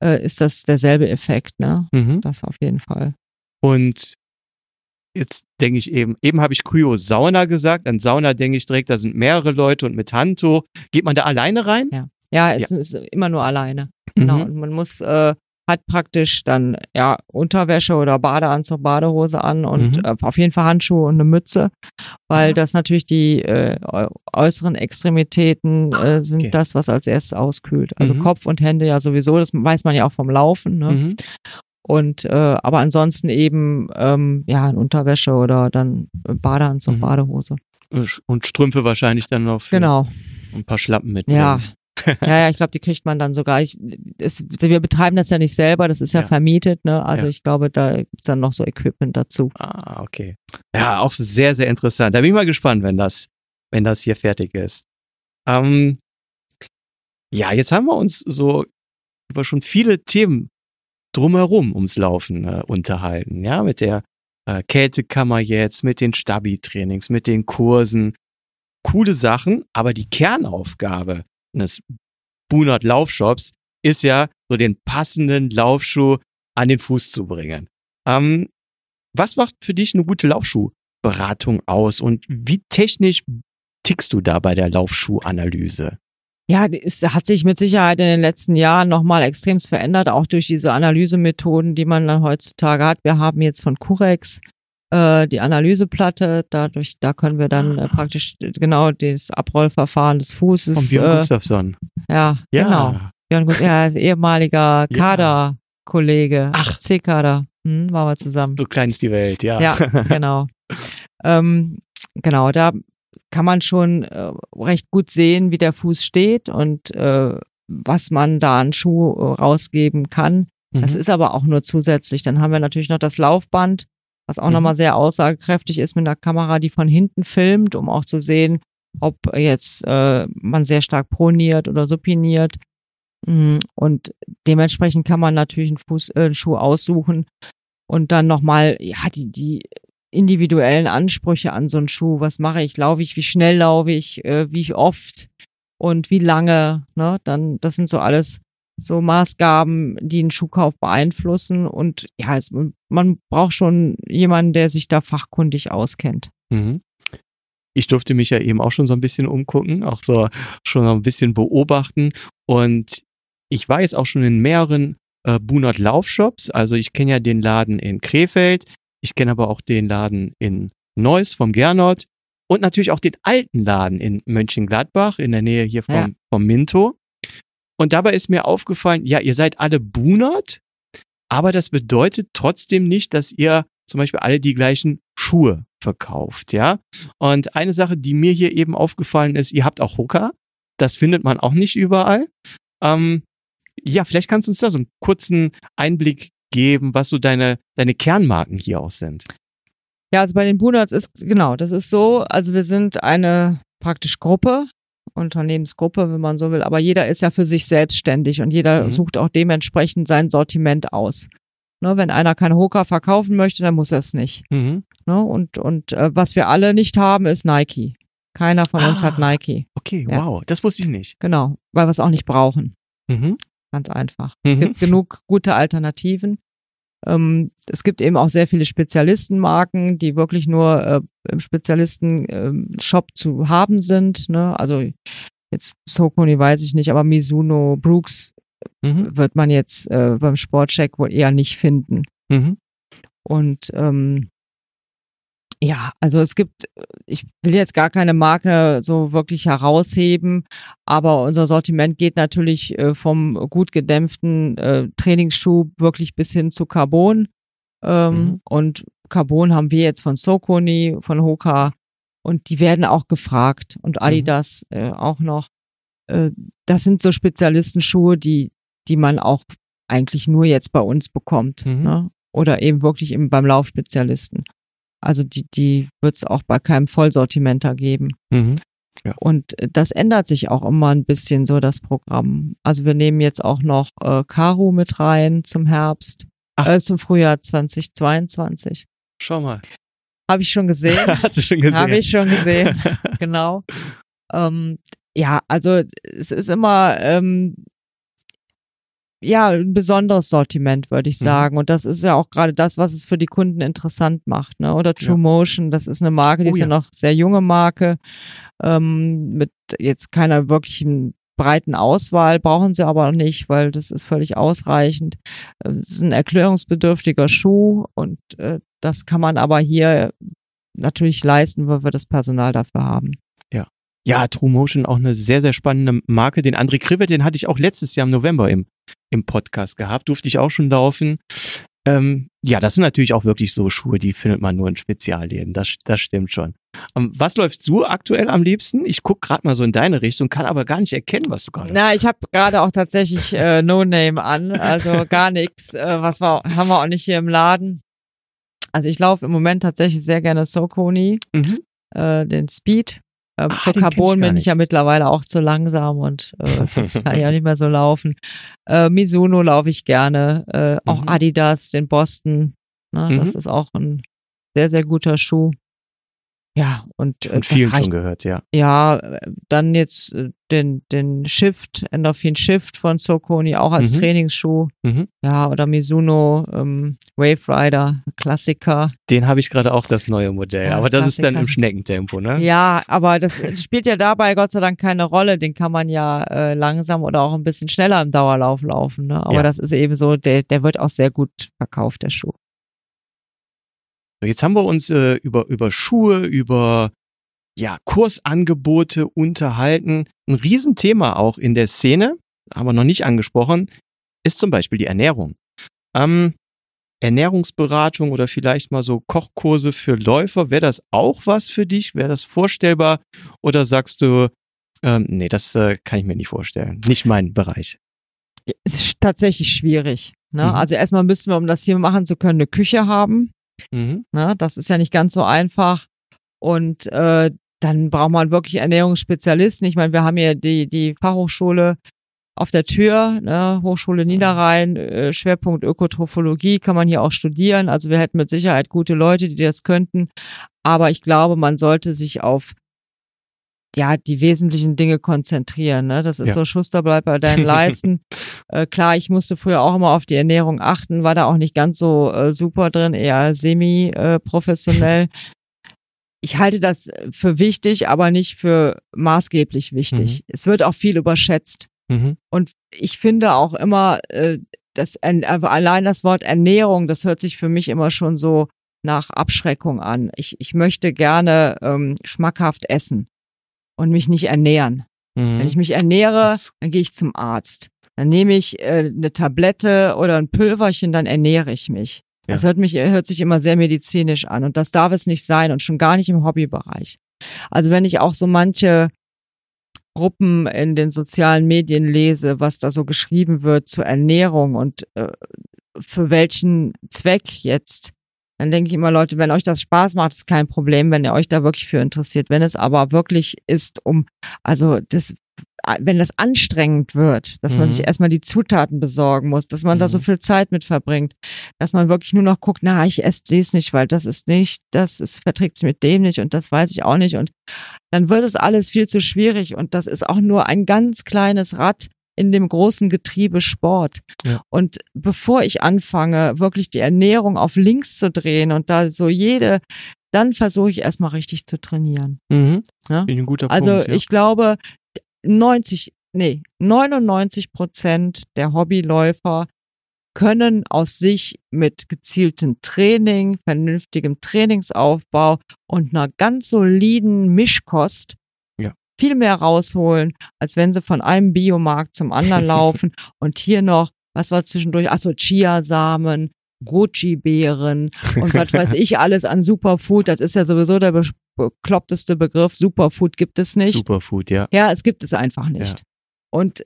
äh, ist das derselbe Effekt, ne? Mhm. Das auf jeden Fall. Und jetzt denke ich eben, eben habe ich Kryo-Sauna gesagt. An Sauna denke ich direkt, da sind mehrere Leute und mit Handtuch. Geht man da alleine rein? Ja, ja es ja. ist immer nur alleine. Genau. Mhm. Und man muss äh, hat praktisch dann ja Unterwäsche oder Badeanzug, Badehose an und mhm. äh, auf jeden Fall Handschuhe und eine Mütze, weil ja. das natürlich die äh, äußeren Extremitäten äh, sind okay. das, was als erstes auskühlt. Also mhm. Kopf und Hände ja sowieso, das weiß man ja auch vom Laufen. Ne? Mhm. Und äh, aber ansonsten eben ähm, ja in Unterwäsche oder dann Badeanzug, mhm. Badehose. Und Strümpfe wahrscheinlich dann noch. Genau. Ein paar Schlappen mit. Ja, ja, ja, ich glaube, die kriegt man dann sogar. Ich, es, wir betreiben das ja nicht selber, das ist ja, ja. vermietet, ne? Also ja. ich glaube, da gibt's dann noch so Equipment dazu. Ah, okay. Ja, auch sehr, sehr interessant. Da bin ich mal gespannt, wenn das, wenn das hier fertig ist. Ähm, ja, jetzt haben wir uns so über schon viele Themen drumherum ums Laufen äh, unterhalten, ja, mit der äh, Kältekammer jetzt, mit den Stabi-Trainings, mit den Kursen. Coole Sachen, aber die Kernaufgabe eines Bunert Laufshops ist ja, so den passenden Laufschuh an den Fuß zu bringen. Ähm, was macht für dich eine gute Laufschuhberatung aus und wie technisch tickst du da bei der Laufschuhanalyse? Ja, es hat sich mit Sicherheit in den letzten Jahren nochmal extremst verändert, auch durch diese Analysemethoden, die man dann heutzutage hat. Wir haben jetzt von Curex äh, die Analyseplatte. Dadurch, da können wir dann äh, praktisch genau das Abrollverfahren des Fußes. Von Björn äh, Gustafsson. Ja, ja, genau. Björn Gustafsson, ja, ehemaliger Kaderkollege. Ach. C-Kader. Hm, waren wir zusammen. So klein ist die Welt, ja. Ja, genau. ähm, genau, da kann man schon äh, recht gut sehen, wie der Fuß steht und äh, was man da an Schuh äh, rausgeben kann. Mhm. Das ist aber auch nur zusätzlich. Dann haben wir natürlich noch das Laufband, was auch mhm. nochmal sehr aussagekräftig ist mit einer Kamera, die von hinten filmt, um auch zu sehen, ob jetzt äh, man sehr stark proniert oder supiniert. Mhm. Und dementsprechend kann man natürlich einen, Fuß, äh, einen Schuh aussuchen und dann nochmal, ja, die, die individuellen Ansprüche an so einen Schuh. Was mache ich? Laufe ich? Wie schnell laufe ich? Äh, wie oft? Und wie lange? Ne? Dann, das sind so alles so Maßgaben, die einen Schuhkauf beeinflussen. Und ja, es, man braucht schon jemanden, der sich da fachkundig auskennt. Mhm. Ich durfte mich ja eben auch schon so ein bisschen umgucken, auch so schon ein bisschen beobachten. Und ich war jetzt auch schon in mehreren äh, Bunert Laufshops. Also ich kenne ja den Laden in Krefeld. Ich kenne aber auch den Laden in Neuss vom Gernot und natürlich auch den alten Laden in Mönchengladbach in der Nähe hier vom, ja. vom Minto. Und dabei ist mir aufgefallen, ja, ihr seid alle Bunert, aber das bedeutet trotzdem nicht, dass ihr zum Beispiel alle die gleichen Schuhe verkauft, ja. Und eine Sache, die mir hier eben aufgefallen ist, ihr habt auch Hooker. Das findet man auch nicht überall. Ähm, ja, vielleicht kannst du uns da so einen kurzen Einblick geben, was so deine, deine Kernmarken hier auch sind. Ja, also bei den Bunerts ist, genau, das ist so, also wir sind eine praktisch Gruppe Unternehmensgruppe, wenn man so will. Aber jeder ist ja für sich selbstständig und jeder mhm. sucht auch dementsprechend sein Sortiment aus. Ne, wenn einer keine Hoka verkaufen möchte, dann muss er es nicht. Mhm. Ne, und und äh, was wir alle nicht haben, ist Nike. Keiner von ah, uns hat Nike. Okay, ja. wow, das wusste ich nicht. Genau, weil wir es auch nicht brauchen. Mhm. Ganz einfach. Es mhm. gibt genug gute Alternativen. Ähm, es gibt eben auch sehr viele Spezialistenmarken, die wirklich nur äh, im Spezialisten-Shop ähm, zu haben sind. Ne? Also jetzt Socony weiß ich nicht, aber Mizuno, Brooks mhm. wird man jetzt äh, beim Sportcheck wohl eher nicht finden. Mhm. Und ähm, ja, also es gibt, ich will jetzt gar keine Marke so wirklich herausheben, aber unser Sortiment geht natürlich äh, vom gut gedämpften äh, Trainingsschuh wirklich bis hin zu Carbon. Ähm, mhm. Und Carbon haben wir jetzt von Socony, von Hoka und die werden auch gefragt und mhm. Adidas mhm. äh, auch noch. Äh, das sind so Spezialistenschuhe, die, die man auch eigentlich nur jetzt bei uns bekommt. Mhm. Ne? Oder eben wirklich eben beim Laufspezialisten. Also die, die wird es auch bei keinem Vollsortimenter geben. Mhm. Ja. Und äh, das ändert sich auch immer ein bisschen so, das Programm. Also wir nehmen jetzt auch noch äh, Karu mit rein zum Herbst, äh, zum Frühjahr 2022. Schau mal. Habe ich schon gesehen. Hast du schon gesehen? Habe ich schon gesehen, genau. Ähm, ja, also es ist immer, ähm, ja, ein besonderes Sortiment, würde ich mhm. sagen. Mhm. Und das ist ja auch gerade das, was es für die Kunden interessant macht. Ne? Oder True ja. Motion, das ist eine Marke, die oh, ist ja. noch sehr junge Marke, ähm, mit jetzt keiner wirklichen breiten Auswahl, brauchen sie aber nicht, weil das ist völlig ausreichend. Äh, es ist ein erklärungsbedürftiger Schuh und äh, das kann man aber hier natürlich leisten, weil wir das Personal dafür haben. Ja. Ja, True Motion auch eine sehr, sehr spannende Marke. Den André Krivet, den hatte ich auch letztes Jahr im November im im Podcast gehabt, durfte ich auch schon laufen. Ähm, ja, das sind natürlich auch wirklich so Schuhe, die findet man nur in Spezialläden. Das, das stimmt schon. Um, ähm, was läuft du aktuell am liebsten? Ich guck gerade mal so in deine Richtung, kann aber gar nicht erkennen, was du gerade. Na, ich habe gerade auch tatsächlich äh, No Name an, also gar nichts. Äh, was war, haben wir auch nicht hier im Laden. Also ich laufe im Moment tatsächlich sehr gerne Soconi, mhm. äh, den Speed. Ähm, ah, für Carbon ich bin ich ja mittlerweile auch zu langsam und äh, das kann ja nicht mehr so laufen. Äh, Mizuno laufe ich gerne, äh, auch mhm. Adidas, den Boston. Ne, mhm. Das ist auch ein sehr, sehr guter Schuh. Ja, und äh, Von vielen reicht, schon gehört, ja. Ja, dann jetzt äh, den, den Shift, Endorphin Shift von Soconi, auch als mhm. Trainingsschuh. Mhm. Ja, oder Mizuno ähm, Wave Rider, Klassiker. Den habe ich gerade auch, das neue Modell. Ja, aber das Klassiker. ist dann im Schneckentempo, ne? Ja, aber das spielt ja dabei Gott sei Dank keine Rolle. Den kann man ja äh, langsam oder auch ein bisschen schneller im Dauerlauf laufen. Ne? Aber ja. das ist eben so, der, der wird auch sehr gut verkauft, der Schuh. Jetzt haben wir uns äh, über, über Schuhe, über ja, Kursangebote unterhalten. Ein Riesenthema auch in der Szene, haben wir noch nicht angesprochen, ist zum Beispiel die Ernährung. Ähm, Ernährungsberatung oder vielleicht mal so Kochkurse für Läufer, wäre das auch was für dich? Wäre das vorstellbar? Oder sagst du, ähm, nee, das äh, kann ich mir nicht vorstellen. Nicht mein Bereich. Es ist tatsächlich schwierig. Ne? Mhm. Also erstmal müssen wir, um das hier machen zu können, eine Küche haben. Mhm. Ne? Das ist ja nicht ganz so einfach. Und äh, dann braucht man wirklich Ernährungsspezialisten. Ich meine, wir haben hier die, die Fachhochschule auf der Tür, ne, Hochschule Niederrhein, äh, Schwerpunkt Ökotrophologie, kann man hier auch studieren. Also wir hätten mit Sicherheit gute Leute, die das könnten. Aber ich glaube, man sollte sich auf ja, die wesentlichen Dinge konzentrieren. Ne? Das ist ja. so, Schuster bleibt bei deinen Leisten. äh, klar, ich musste früher auch immer auf die Ernährung achten, war da auch nicht ganz so äh, super drin, eher semi-professionell. Äh, ich halte das für wichtig, aber nicht für maßgeblich wichtig. Mhm. Es wird auch viel überschätzt. Mhm. Und ich finde auch immer, äh, das, äh, allein das Wort Ernährung, das hört sich für mich immer schon so nach Abschreckung an. Ich, ich möchte gerne ähm, schmackhaft essen und mich nicht ernähren. Mhm. Wenn ich mich ernähre, dann gehe ich zum Arzt. Dann nehme ich äh, eine Tablette oder ein Pülverchen, dann ernähre ich mich. Das hört, mich, hört sich immer sehr medizinisch an und das darf es nicht sein und schon gar nicht im Hobbybereich. Also wenn ich auch so manche Gruppen in den sozialen Medien lese, was da so geschrieben wird zur Ernährung und äh, für welchen Zweck jetzt, dann denke ich immer, Leute, wenn euch das Spaß macht, ist kein Problem, wenn ihr euch da wirklich für interessiert. Wenn es aber wirklich ist, um, also das wenn das anstrengend wird, dass mhm. man sich mhm. erstmal die Zutaten besorgen muss, dass man mhm. da so mhm. viel Zeit mit verbringt, dass man wirklich nur noch guckt, na, ich esse dies nicht, weil das ist nicht, das ist, verträgt sich mit dem nicht und das weiß ich auch nicht und dann wird es alles viel zu schwierig und das ist auch nur ein ganz kleines Rad, in dem großen Getriebe Sport. Ja. Und bevor ich anfange, wirklich die Ernährung auf links zu drehen und da so jede, dann versuche ich erstmal richtig zu trainieren. Mhm. Ja? Ich ein guter Also Punkt. ja. ich glaube, 90, nee, 99 Prozent der Hobbyläufer können aus sich mit gezieltem Training, vernünftigem Trainingsaufbau und einer ganz soliden Mischkost Ja. viel mehr rausholen, als wenn sie von einem Biomarkt zum anderen laufen und hier noch, was war zwischendurch, achso, Chiasamen, Goji-Beeren und was weiß ich alles an Superfood. Das ist ja sowieso der be- bekloppteste Begriff. Superfood gibt es nicht. Superfood, ja. Ja, es gibt es einfach nicht. Und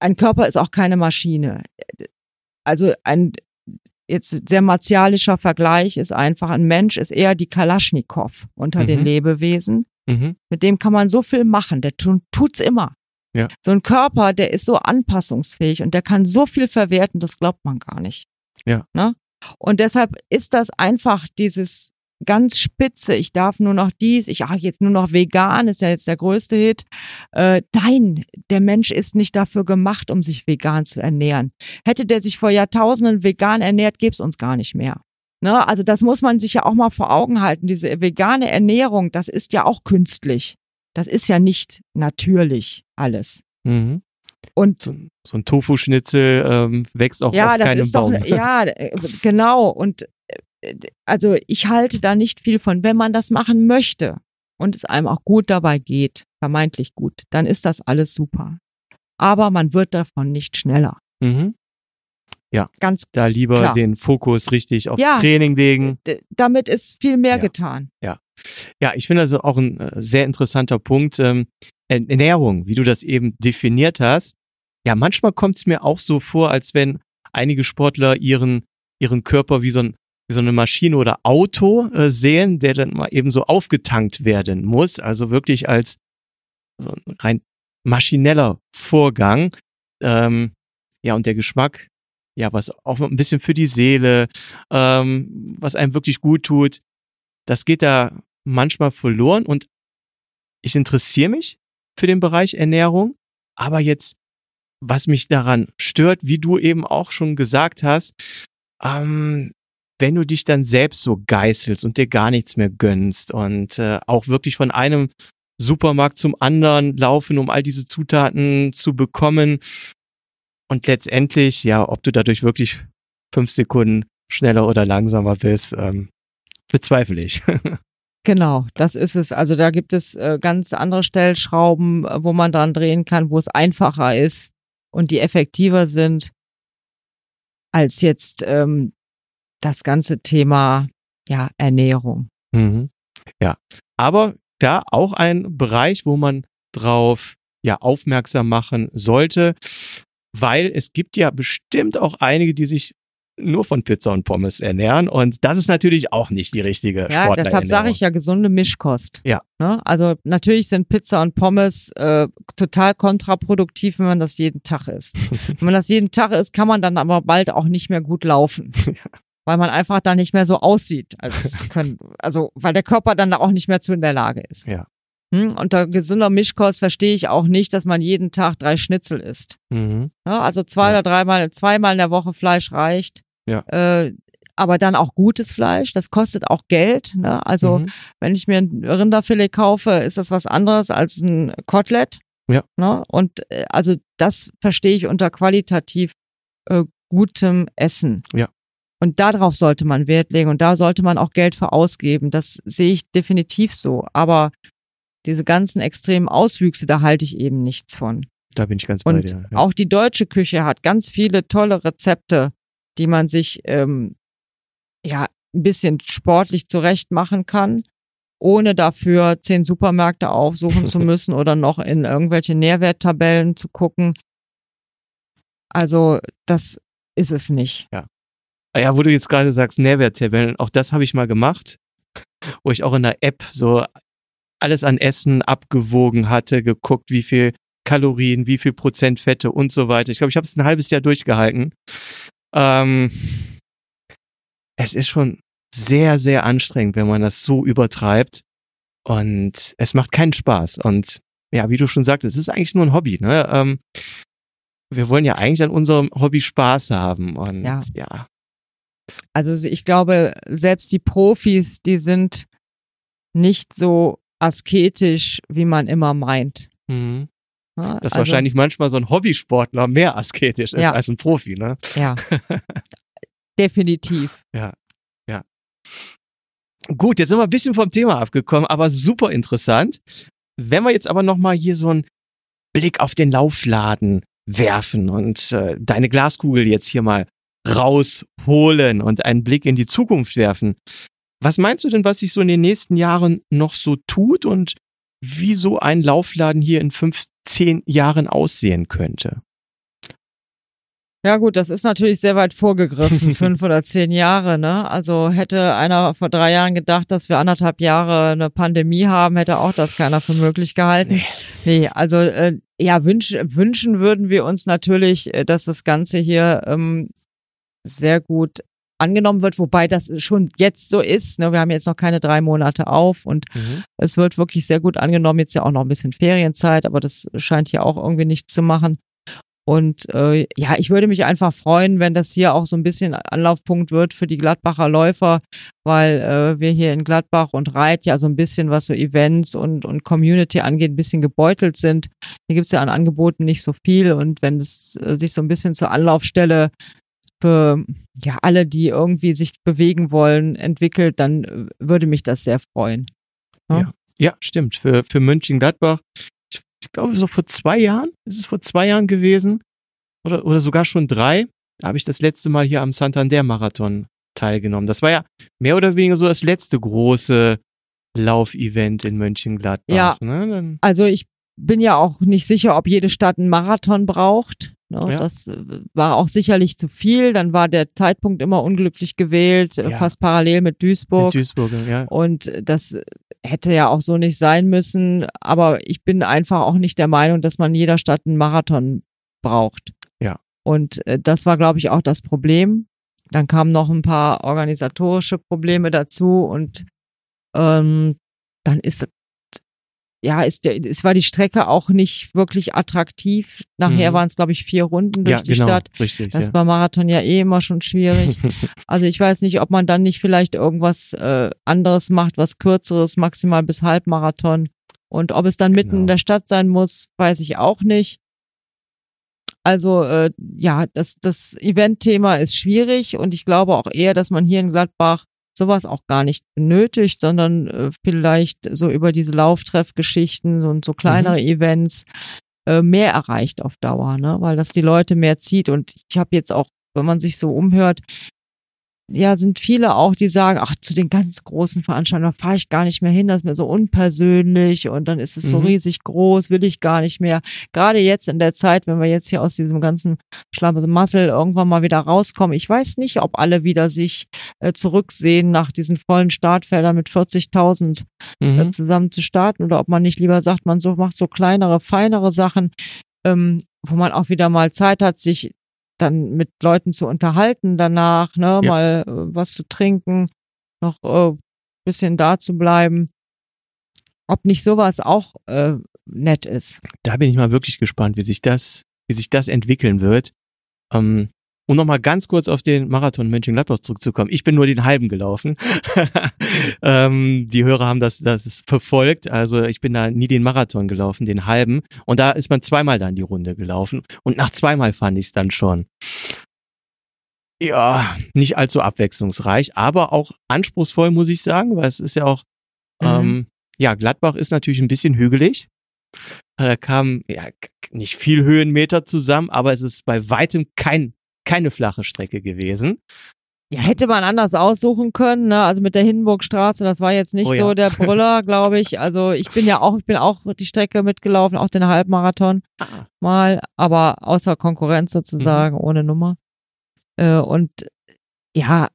ein Körper ist auch keine Maschine. Also ein jetzt sehr martialischer Vergleich ist einfach, ein Mensch ist eher die Kalaschnikow unter den Mhm. Lebewesen. Mhm. Mit dem kann man so viel machen, der tu- tut's immer. Ja. So ein Körper, der ist so anpassungsfähig und der kann so viel verwerten, das glaubt man gar nicht. Ja. Ne? Und deshalb ist das einfach dieses ganz spitze, ich darf nur noch dies, ich ach, jetzt nur noch vegan, ist ja jetzt der größte Hit. Äh, nein, der Mensch ist nicht dafür gemacht, um sich vegan zu ernähren. Hätte der sich vor Jahrtausenden vegan ernährt, gäbe es uns gar nicht mehr. Ne? Also das muss man sich ja auch mal vor Augen halten. Diese vegane Ernährung, das ist ja auch künstlich. Das ist ja nicht natürlich alles. Mhm. Und So, so ein Tofu-Schnitzel ähm, wächst auch ja, auf das keinem ist Baum. doch, ja, äh, genau. Und äh, also ich halte da nicht viel von. Wenn man das machen möchte und es einem auch gut dabei geht, vermeintlich gut, dann ist das alles super. Aber man wird davon nicht schneller. Mhm. Ganz, Da lieber Klar. den Fokus richtig aufs Ja. Training legen. damit ist viel mehr Ja. getan. Ja, ich finde also auch ein äh, sehr interessanter Punkt. Ähm, Ern- Ernährung, wie du das eben definiert hast. Ja, manchmal kommt es mir auch so vor, als wenn einige Sportler ihren, ihren Körper wie so, ein, wie so eine Maschine oder Auto äh, sehen, der dann mal eben so aufgetankt werden muss. Also wirklich als so ein rein maschineller Vorgang. Ähm, ja, und der Geschmack, ja, was auch ein bisschen für die Seele, ähm, was einem wirklich gut tut, das geht da manchmal verloren und ich interessiere mich für den Bereich Ernährung, aber jetzt, was mich daran stört, wie du eben auch schon gesagt hast, ähm, wenn du dich dann selbst so geißelst und dir gar nichts mehr gönnst und äh, auch wirklich von einem Supermarkt zum anderen laufen, um all diese Zutaten zu bekommen und letztendlich, ja, ob du dadurch wirklich fünf Sekunden schneller oder langsamer bist, ähm, bezweifle ich. Genau, das ist es. Also da gibt es äh, ganz andere Stellschrauben, äh, wo man dran drehen kann, wo es einfacher ist und die effektiver sind als jetzt ähm, das ganze Thema ja Ernährung. Mhm. Ja, aber da auch ein Bereich, wo man drauf ja aufmerksam machen sollte, weil es gibt ja bestimmt auch einige, die sich nur von Pizza und Pommes ernähren und das ist natürlich auch nicht die richtige Ja, deshalb sage ich ja gesunde Mischkost. Ja. Ne? Also natürlich sind Pizza und Pommes äh, total kontraproduktiv, wenn man das jeden Tag isst. wenn man das jeden Tag isst, kann man dann aber bald auch nicht mehr gut laufen. Weil man einfach da nicht mehr so aussieht, als können, also weil der Körper dann da auch nicht mehr zu in der Lage ist. Ja. Hm? Unter gesunder Mischkost verstehe ich auch nicht, dass man jeden Tag drei Schnitzel isst. Mhm. Ja, also zwei Ja. oder dreimal, zweimal in der Woche Fleisch reicht. Ja. Äh, aber dann auch gutes Fleisch, das kostet auch Geld. Ne? Also Mhm. wenn ich mir ein Rinderfilet kaufe, ist das was anderes als ein Kotelett. Ja. Ne? Und äh, also das verstehe ich unter qualitativ äh, gutem Essen. Ja. Und darauf sollte man Wert legen und da sollte man auch Geld für ausgeben. Das sehe ich definitiv so. Aber diese ganzen extremen Auswüchse, da halte ich eben nichts von. Da bin ich ganz bei Und dir. Ja. auch die deutsche Küche hat ganz viele tolle Rezepte, die man sich ähm, ja ein bisschen sportlich zurecht machen kann, ohne dafür zehn Supermärkte aufsuchen zu müssen oder noch in irgendwelche Nährwerttabellen zu gucken. Also das ist es nicht. Ah Ja, wo du jetzt gerade sagst, Nährwerttabellen, auch das habe ich mal gemacht, wo ich auch in der App so alles an Essen abgewogen hatte, geguckt, wie viel Kalorien, wie viel Prozent Fette und so weiter. Ich glaube, ich habe es ein halbes Jahr durchgehalten. Ähm, es ist schon sehr, sehr anstrengend, wenn man das so übertreibt. Und es macht keinen Spaß. Und ja, wie du schon sagtest, es ist eigentlich nur ein Hobby. Ne? Ähm, wir wollen ja eigentlich an unserem Hobby Spaß haben. Und Ja. ja. Also ich glaube, selbst die Profis, die sind nicht so asketisch, wie man immer meint. Mhm. ne? Dass Also, wahrscheinlich manchmal so ein Hobbysportler mehr asketisch ist Ja. als ein Profi, ne? Ja. Definitiv. Gut, jetzt sind wir ein bisschen vom Thema abgekommen, aber super interessant. Wenn wir jetzt aber nochmal hier so einen Blick auf den Laufladen werfen und äh, deine Glaskugel jetzt hier mal rausholen und einen Blick in die Zukunft werfen. Was meinst du denn, was sich so in den nächsten Jahren noch so tut und wie so ein Laufladen hier in fünf, zehn Jahren aussehen könnte? Ja gut, das ist natürlich sehr weit vorgegriffen, fünf oder zehn Jahre. Ne? Also hätte einer vor drei Jahren gedacht, dass wir anderthalb Jahre eine Pandemie haben, hätte auch das keiner für möglich gehalten. Nee. Nee, also äh, ja, wünsch, wünschen würden wir uns natürlich, äh, dass das Ganze hier ähm, sehr gut angenommen wird, wobei das schon jetzt so ist. Ne? Wir haben jetzt noch keine drei Monate auf und es wird wirklich sehr gut angenommen. Jetzt ja auch noch ein bisschen Ferienzeit, aber das scheint hier auch irgendwie nicht zu machen. Und äh, ja, ich würde mich einfach freuen, wenn das hier auch so ein bisschen Anlaufpunkt wird für die Gladbacher Läufer, weil äh, wir hier in Gladbach und Reit ja so ein bisschen, was so Events und, und Community angeht, ein bisschen gebeutelt sind. Hier gibt's ja an Angeboten nicht so viel und wenn es äh, sich so ein bisschen zur Anlaufstelle für ja alle, die irgendwie sich bewegen wollen, entwickelt, dann äh, würde mich das sehr freuen. Ja, stimmt. Für, für Mönchengladbach, ich, ich glaube, so vor zwei Jahren, ist es vor zwei Jahren gewesen, oder, oder sogar schon drei, da habe ich das letzte Mal hier am Santander-Marathon teilgenommen. Das war ja mehr oder weniger so das letzte große Laufevent in Mönchengladbach. Ja. Ne? Also ich bin ja auch nicht sicher, ob jede Stadt einen Marathon braucht. Ne, Ja. Das äh, war auch sicherlich zu viel. Dann war der Zeitpunkt immer unglücklich gewählt, äh, Ja. fast parallel mit Duisburg. in Duisburg, ja. Und das hätte ja auch so nicht sein müssen. Aber ich bin einfach auch nicht der Meinung, dass man in jeder Stadt einen Marathon braucht. Ja. Und äh, das war, glaube ich, auch das Problem. Dann kamen noch ein paar organisatorische Probleme dazu und ähm, dann ist ja, ist der, es war die Strecke auch nicht wirklich attraktiv. Nachher Mhm. waren es, glaube ich, vier Runden durch ja, die genau, Stadt. richtig. Das ja. ist beim Marathon ja eh immer schon schwierig. Also ich weiß nicht, ob man dann nicht vielleicht irgendwas äh, anderes macht, was kürzeres, maximal bis Halbmarathon. Und ob es dann mitten Genau. in der Stadt sein muss, weiß ich auch nicht. Also äh, ja, das, das Event-Thema ist schwierig und ich glaube auch eher, dass man hier in Gladbach sowas auch gar nicht benötigt, sondern äh, vielleicht so über diese Lauftreffgeschichten und so kleinere Events äh, mehr erreicht auf Dauer, ne? weil das die Leute mehr zieht. Und ich habe jetzt auch, wenn man sich so umhört, ja, sind viele auch, die sagen, ach, zu den ganz großen Veranstaltungen fahre ich gar nicht mehr hin, das ist mir so unpersönlich und dann ist es so Mhm. riesig groß, will ich gar nicht mehr. Gerade jetzt in der Zeit, wenn wir jetzt hier aus diesem ganzen Schlamassel irgendwann mal wieder rauskommen, ich weiß nicht, ob alle wieder sich äh, zurücksehen nach diesen vollen Startfeldern mit 40.000 äh, mhm. zusammen zu starten oder ob man nicht lieber sagt, man so macht so kleinere, feinere Sachen, ähm, wo man auch wieder mal Zeit hat, sich dann mit Leuten zu unterhalten danach, ne, Ja. mal äh, was zu trinken, noch äh, bisschen da zu bleiben. Ob nicht sowas auch äh, nett ist. da bin ich mal wirklich gespannt, wie sich das, wie sich das entwickeln wird. Ähm, um nochmal ganz kurz auf den Marathon Mönchengladbach zurückzukommen. Ich bin nur den halben gelaufen. ähm, die Hörer haben das, das verfolgt. Also ich bin da nie den Marathon gelaufen, den halben. Und da ist man zweimal dann die Runde gelaufen. Und nach zweimal fand ich es dann schon. Ja, nicht allzu abwechslungsreich, aber auch anspruchsvoll, muss ich sagen, weil es ist ja auch, Mhm. ähm, ja, Gladbach ist natürlich ein bisschen hügelig. Da kamen ja nicht viel Höhenmeter zusammen, aber es ist bei weitem kein, keine flache Strecke gewesen. Ja, hätte man anders aussuchen können, ne? Also mit der Hindenburgstraße, das war jetzt nicht Oh ja. so der Brüller, glaube ich. Also ich bin ja auch, ich bin auch die Strecke mitgelaufen, auch den Halbmarathon mal, aber außer Konkurrenz sozusagen, Mhm. ohne Nummer. Äh, und ja,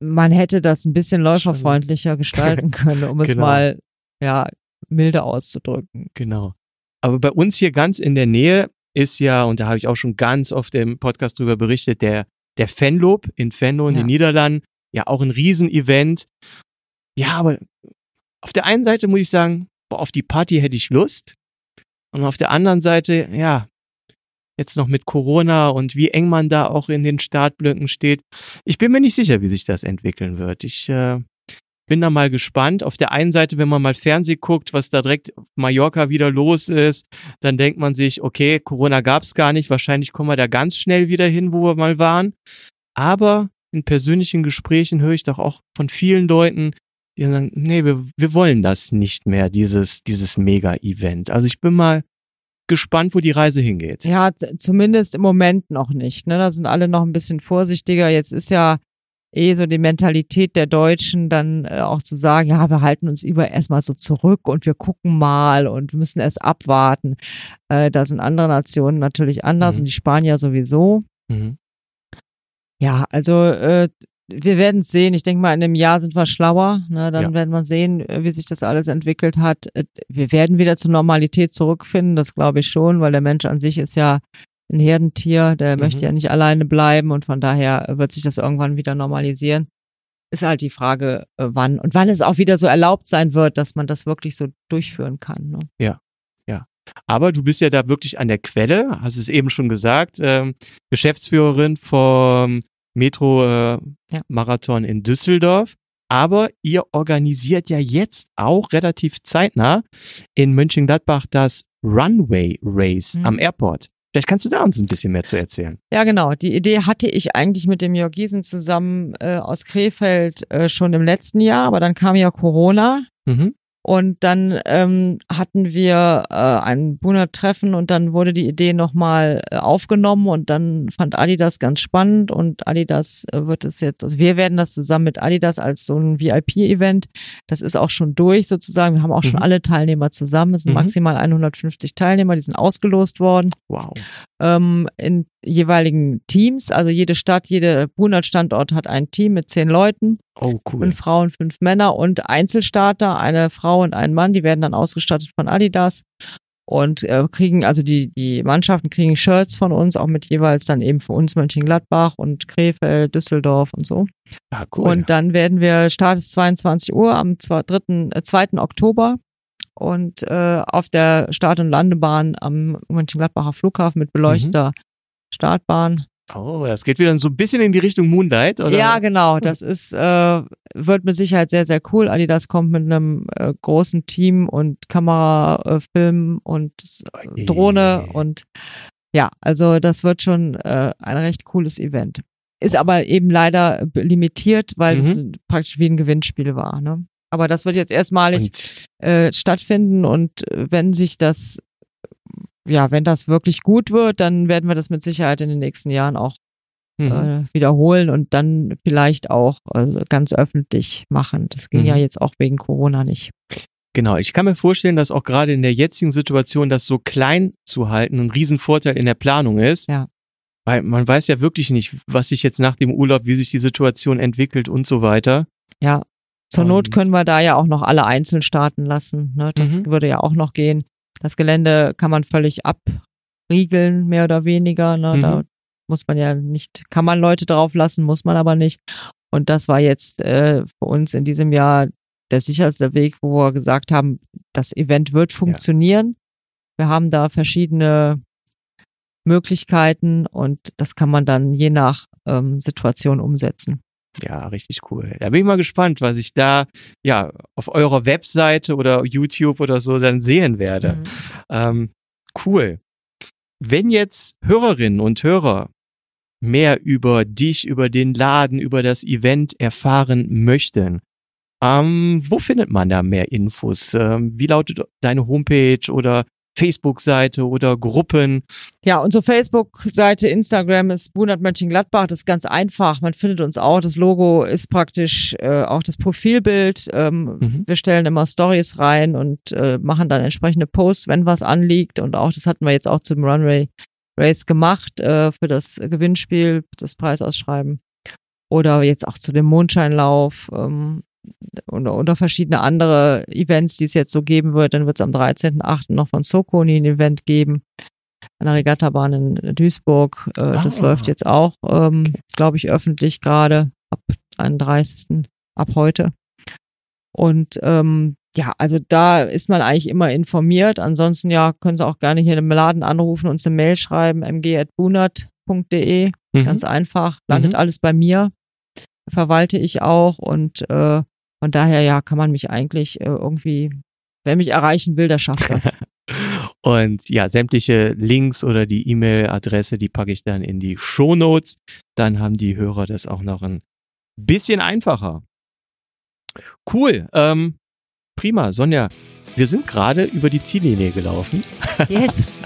man hätte das ein bisschen läuferfreundlicher gestalten können, um es Genau. mal, ja, milde auszudrücken. Genau. Aber bei uns hier ganz in der Nähe ist ja, und da habe ich auch schon ganz oft im Podcast drüber berichtet, der, der Fanlob in Venlo in Ja. den Niederlanden. Ja, auch ein Riesenevent. Ja, aber auf der einen Seite muss ich sagen, boah, auf die Party hätte ich Lust. Und auf der anderen Seite, ja, jetzt noch mit Corona und wie eng man da auch in den Startblöcken steht. Ich bin mir nicht sicher, wie sich das entwickeln wird. Ich äh, bin da mal gespannt. Auf der einen Seite, wenn man mal Fernsehen guckt, was da direkt auf Mallorca wieder los ist, dann denkt man sich, okay, Corona gab's gar nicht, wahrscheinlich kommen wir da ganz schnell wieder hin, wo wir mal waren. Aber in persönlichen Gesprächen höre ich doch auch von vielen Leuten, die sagen, nee, wir, wir wollen das nicht mehr, dieses, dieses Mega-Event. Also ich bin mal gespannt, wo die Reise hingeht. Ja, zumindest im Moment noch nicht. Ne? Da sind alle noch ein bisschen vorsichtiger. Jetzt ist ja eh so die Mentalität der Deutschen, dann äh, auch zu sagen, ja, wir halten uns lieber erstmal so zurück und wir gucken mal und müssen erst abwarten. Äh, da sind andere Nationen natürlich anders mhm. und die Spanier sowieso. Mhm. Ja, also äh, wir werden es sehen. Ich denke mal, in einem Jahr sind wir schlauer. Ne? Dann ja. werden wir sehen, äh, wie sich das alles entwickelt hat. Äh, wir werden wieder zur Normalität zurückfinden, das glaube ich schon, weil der Mensch an sich ist ja ein Herdentier, der mhm. möchte ja nicht alleine bleiben und von daher wird sich das irgendwann wieder normalisieren. Ist halt die Frage, äh, wann und wann es auch wieder so erlaubt sein wird, dass man das wirklich so durchführen kann. Ne? Ja, ja. Aber du bist ja da wirklich an der Quelle, hast es eben schon gesagt, ähm, Geschäftsführerin vom Metro-Marathon äh, ja. in Düsseldorf. Aber ihr organisiert ja jetzt auch relativ zeitnah in Mönchengladbach das Runway Race mhm. am Airport. Vielleicht kannst du da uns ein bisschen mehr zu erzählen. Ja, genau. Die Idee hatte ich eigentlich mit dem Jörg Giesen zusammen äh, aus Krefeld äh, schon im letzten Jahr, aber dann kam ja Corona. Mhm. Und dann ähm, hatten wir äh, ein Buna-Treffen und dann wurde die Idee nochmal äh, aufgenommen und dann fand Adidas ganz spannend und Adidas äh, wird es jetzt, also wir werden das zusammen mit Adidas als so ein VIP-Event, das ist auch schon durch sozusagen, wir haben auch mhm. schon alle Teilnehmer zusammen, es sind mhm. maximal 150 Teilnehmer, die sind ausgelost worden. Wow. Ähm, in jeweiligen Teams, also jede Stadt, jeder Brunert-Standort hat ein Team mit zehn Leuten. Oh, cool. Fünf Frauen, fünf Männer und Einzelstarter, eine Frau und ein Mann, die werden dann ausgestattet von Adidas und äh, kriegen, also die, die Mannschaften kriegen Shirts von uns, auch mit jeweils dann eben für uns Mönchengladbach und Krefeld, Düsseldorf und so. Ja, cool. Und dann werden wir, Start ist 22 Uhr am 2. Äh, 2. Oktober und äh, auf der Start- und Landebahn am Mönchengladbacher Flughafen mit beleuchteter mhm. Startbahn Oh, das geht wieder so ein bisschen in die Richtung Moonlight, oder? Ja, genau. Das ist, äh, wird mit Sicherheit sehr, sehr cool. Adidas kommt mit einem äh, großen Team und Kamera, äh, Film und äh, Drohne und ja, also das wird schon äh, ein recht cooles Event. Ist aber eben leider limitiert, weil mhm. es praktisch wie ein Gewinnspiel war. Ne? Aber das wird jetzt erstmalig äh, stattfinden und äh, wenn sich das ja, wenn das wirklich gut wird, dann werden wir das mit Sicherheit in den nächsten Jahren auch mhm. äh, wiederholen und dann vielleicht auch also ganz öffentlich machen. Das ging mhm. ja jetzt auch wegen Corona nicht. Genau, ich kann mir vorstellen, dass auch gerade in der jetzigen Situation das so klein zu halten ein Riesenvorteil in der Planung ist. Ja. Weil man weiß ja wirklich nicht, was sich jetzt nach dem Urlaub, wie sich die Situation entwickelt und so weiter. Ja, zur Not können wir da ja auch noch alle einzeln starten lassen. Ne? Das mhm. würde ja auch noch gehen. Das Gelände kann man völlig abriegeln, mehr oder weniger. Ne? Mhm. Da muss man ja nicht, kann man Leute drauf lassen, muss man aber nicht. Und das war jetzt äh, für uns in diesem Jahr der sicherste Weg, wo wir gesagt haben, das Event wird funktionieren. Ja. Wir haben da verschiedene Möglichkeiten und das kann man dann je nach ähm, Situation umsetzen. Ja, richtig cool. Da bin ich mal gespannt, was ich da ja auf eurer Webseite oder YouTube oder so dann sehen werde. Mhm. Ähm, cool. Wenn jetzt Hörerinnen und Hörer mehr über dich, über den Laden, über das Event erfahren möchten, ähm, wo findet man da mehr Infos? Ähm, wie lautet deine Homepage oder Facebook-Seite oder Gruppen? Ja, unsere Facebook-Seite, Instagram ist Bunert Mönchengladbach. Das ist ganz einfach. Man findet uns auch. Das Logo ist praktisch äh, auch das Profilbild. Ähm, mhm. Wir stellen immer Stories rein und äh, machen dann entsprechende Posts, wenn was anliegt. Und auch das hatten wir jetzt auch zum Runway Race gemacht äh, für das Gewinnspiel, das Preisausschreiben. Oder jetzt auch zu dem Mondscheinlauf. Ähm, oder, oder verschiedene andere Events, die es jetzt so geben wird. Dann wird es am 13.8. noch von Sokoni ein Event geben. An der Regattabahn in Duisburg. Äh, ah. Das läuft jetzt auch, ähm, okay. glaube ich, öffentlich gerade ab 31. ab heute. Und ähm, ja, also da ist man eigentlich immer informiert. Ansonsten ja, können Sie auch gerne hier im Laden anrufen, uns eine Mail schreiben, mg.bunert.de. Mhm. Ganz einfach, landet mhm. alles bei mir, verwalte ich auch und äh, von daher ja, kann man mich eigentlich äh, irgendwie, wer mich erreichen will, der schafft das. und ja, sämtliche Links oder die E-Mail-Adresse, die packe ich dann in die Show Notes. Dann haben die Hörer das auch noch ein bisschen einfacher. Cool. Ähm, prima, Sonja. Wir sind gerade über die Ziellinie gelaufen. Yes.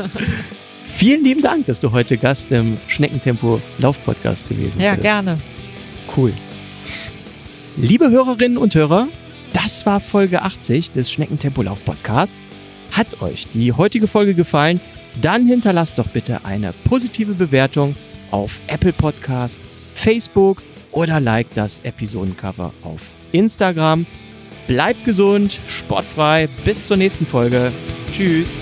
Vielen lieben Dank, dass du heute Gast im Schneckentempo Lauf-Podcast gewesen bist. Ja, gerne. Cool. Liebe Hörerinnen und Hörer, das war Folge 80 des Schneckentempo Lauf Podcasts. Hat euch die heutige Folge gefallen? Dann hinterlasst doch bitte eine positive Bewertung auf Apple Podcast, Facebook oder like das Episodencover auf Instagram. Bleibt gesund, sportfrei. Bis zur nächsten Folge. Tschüss.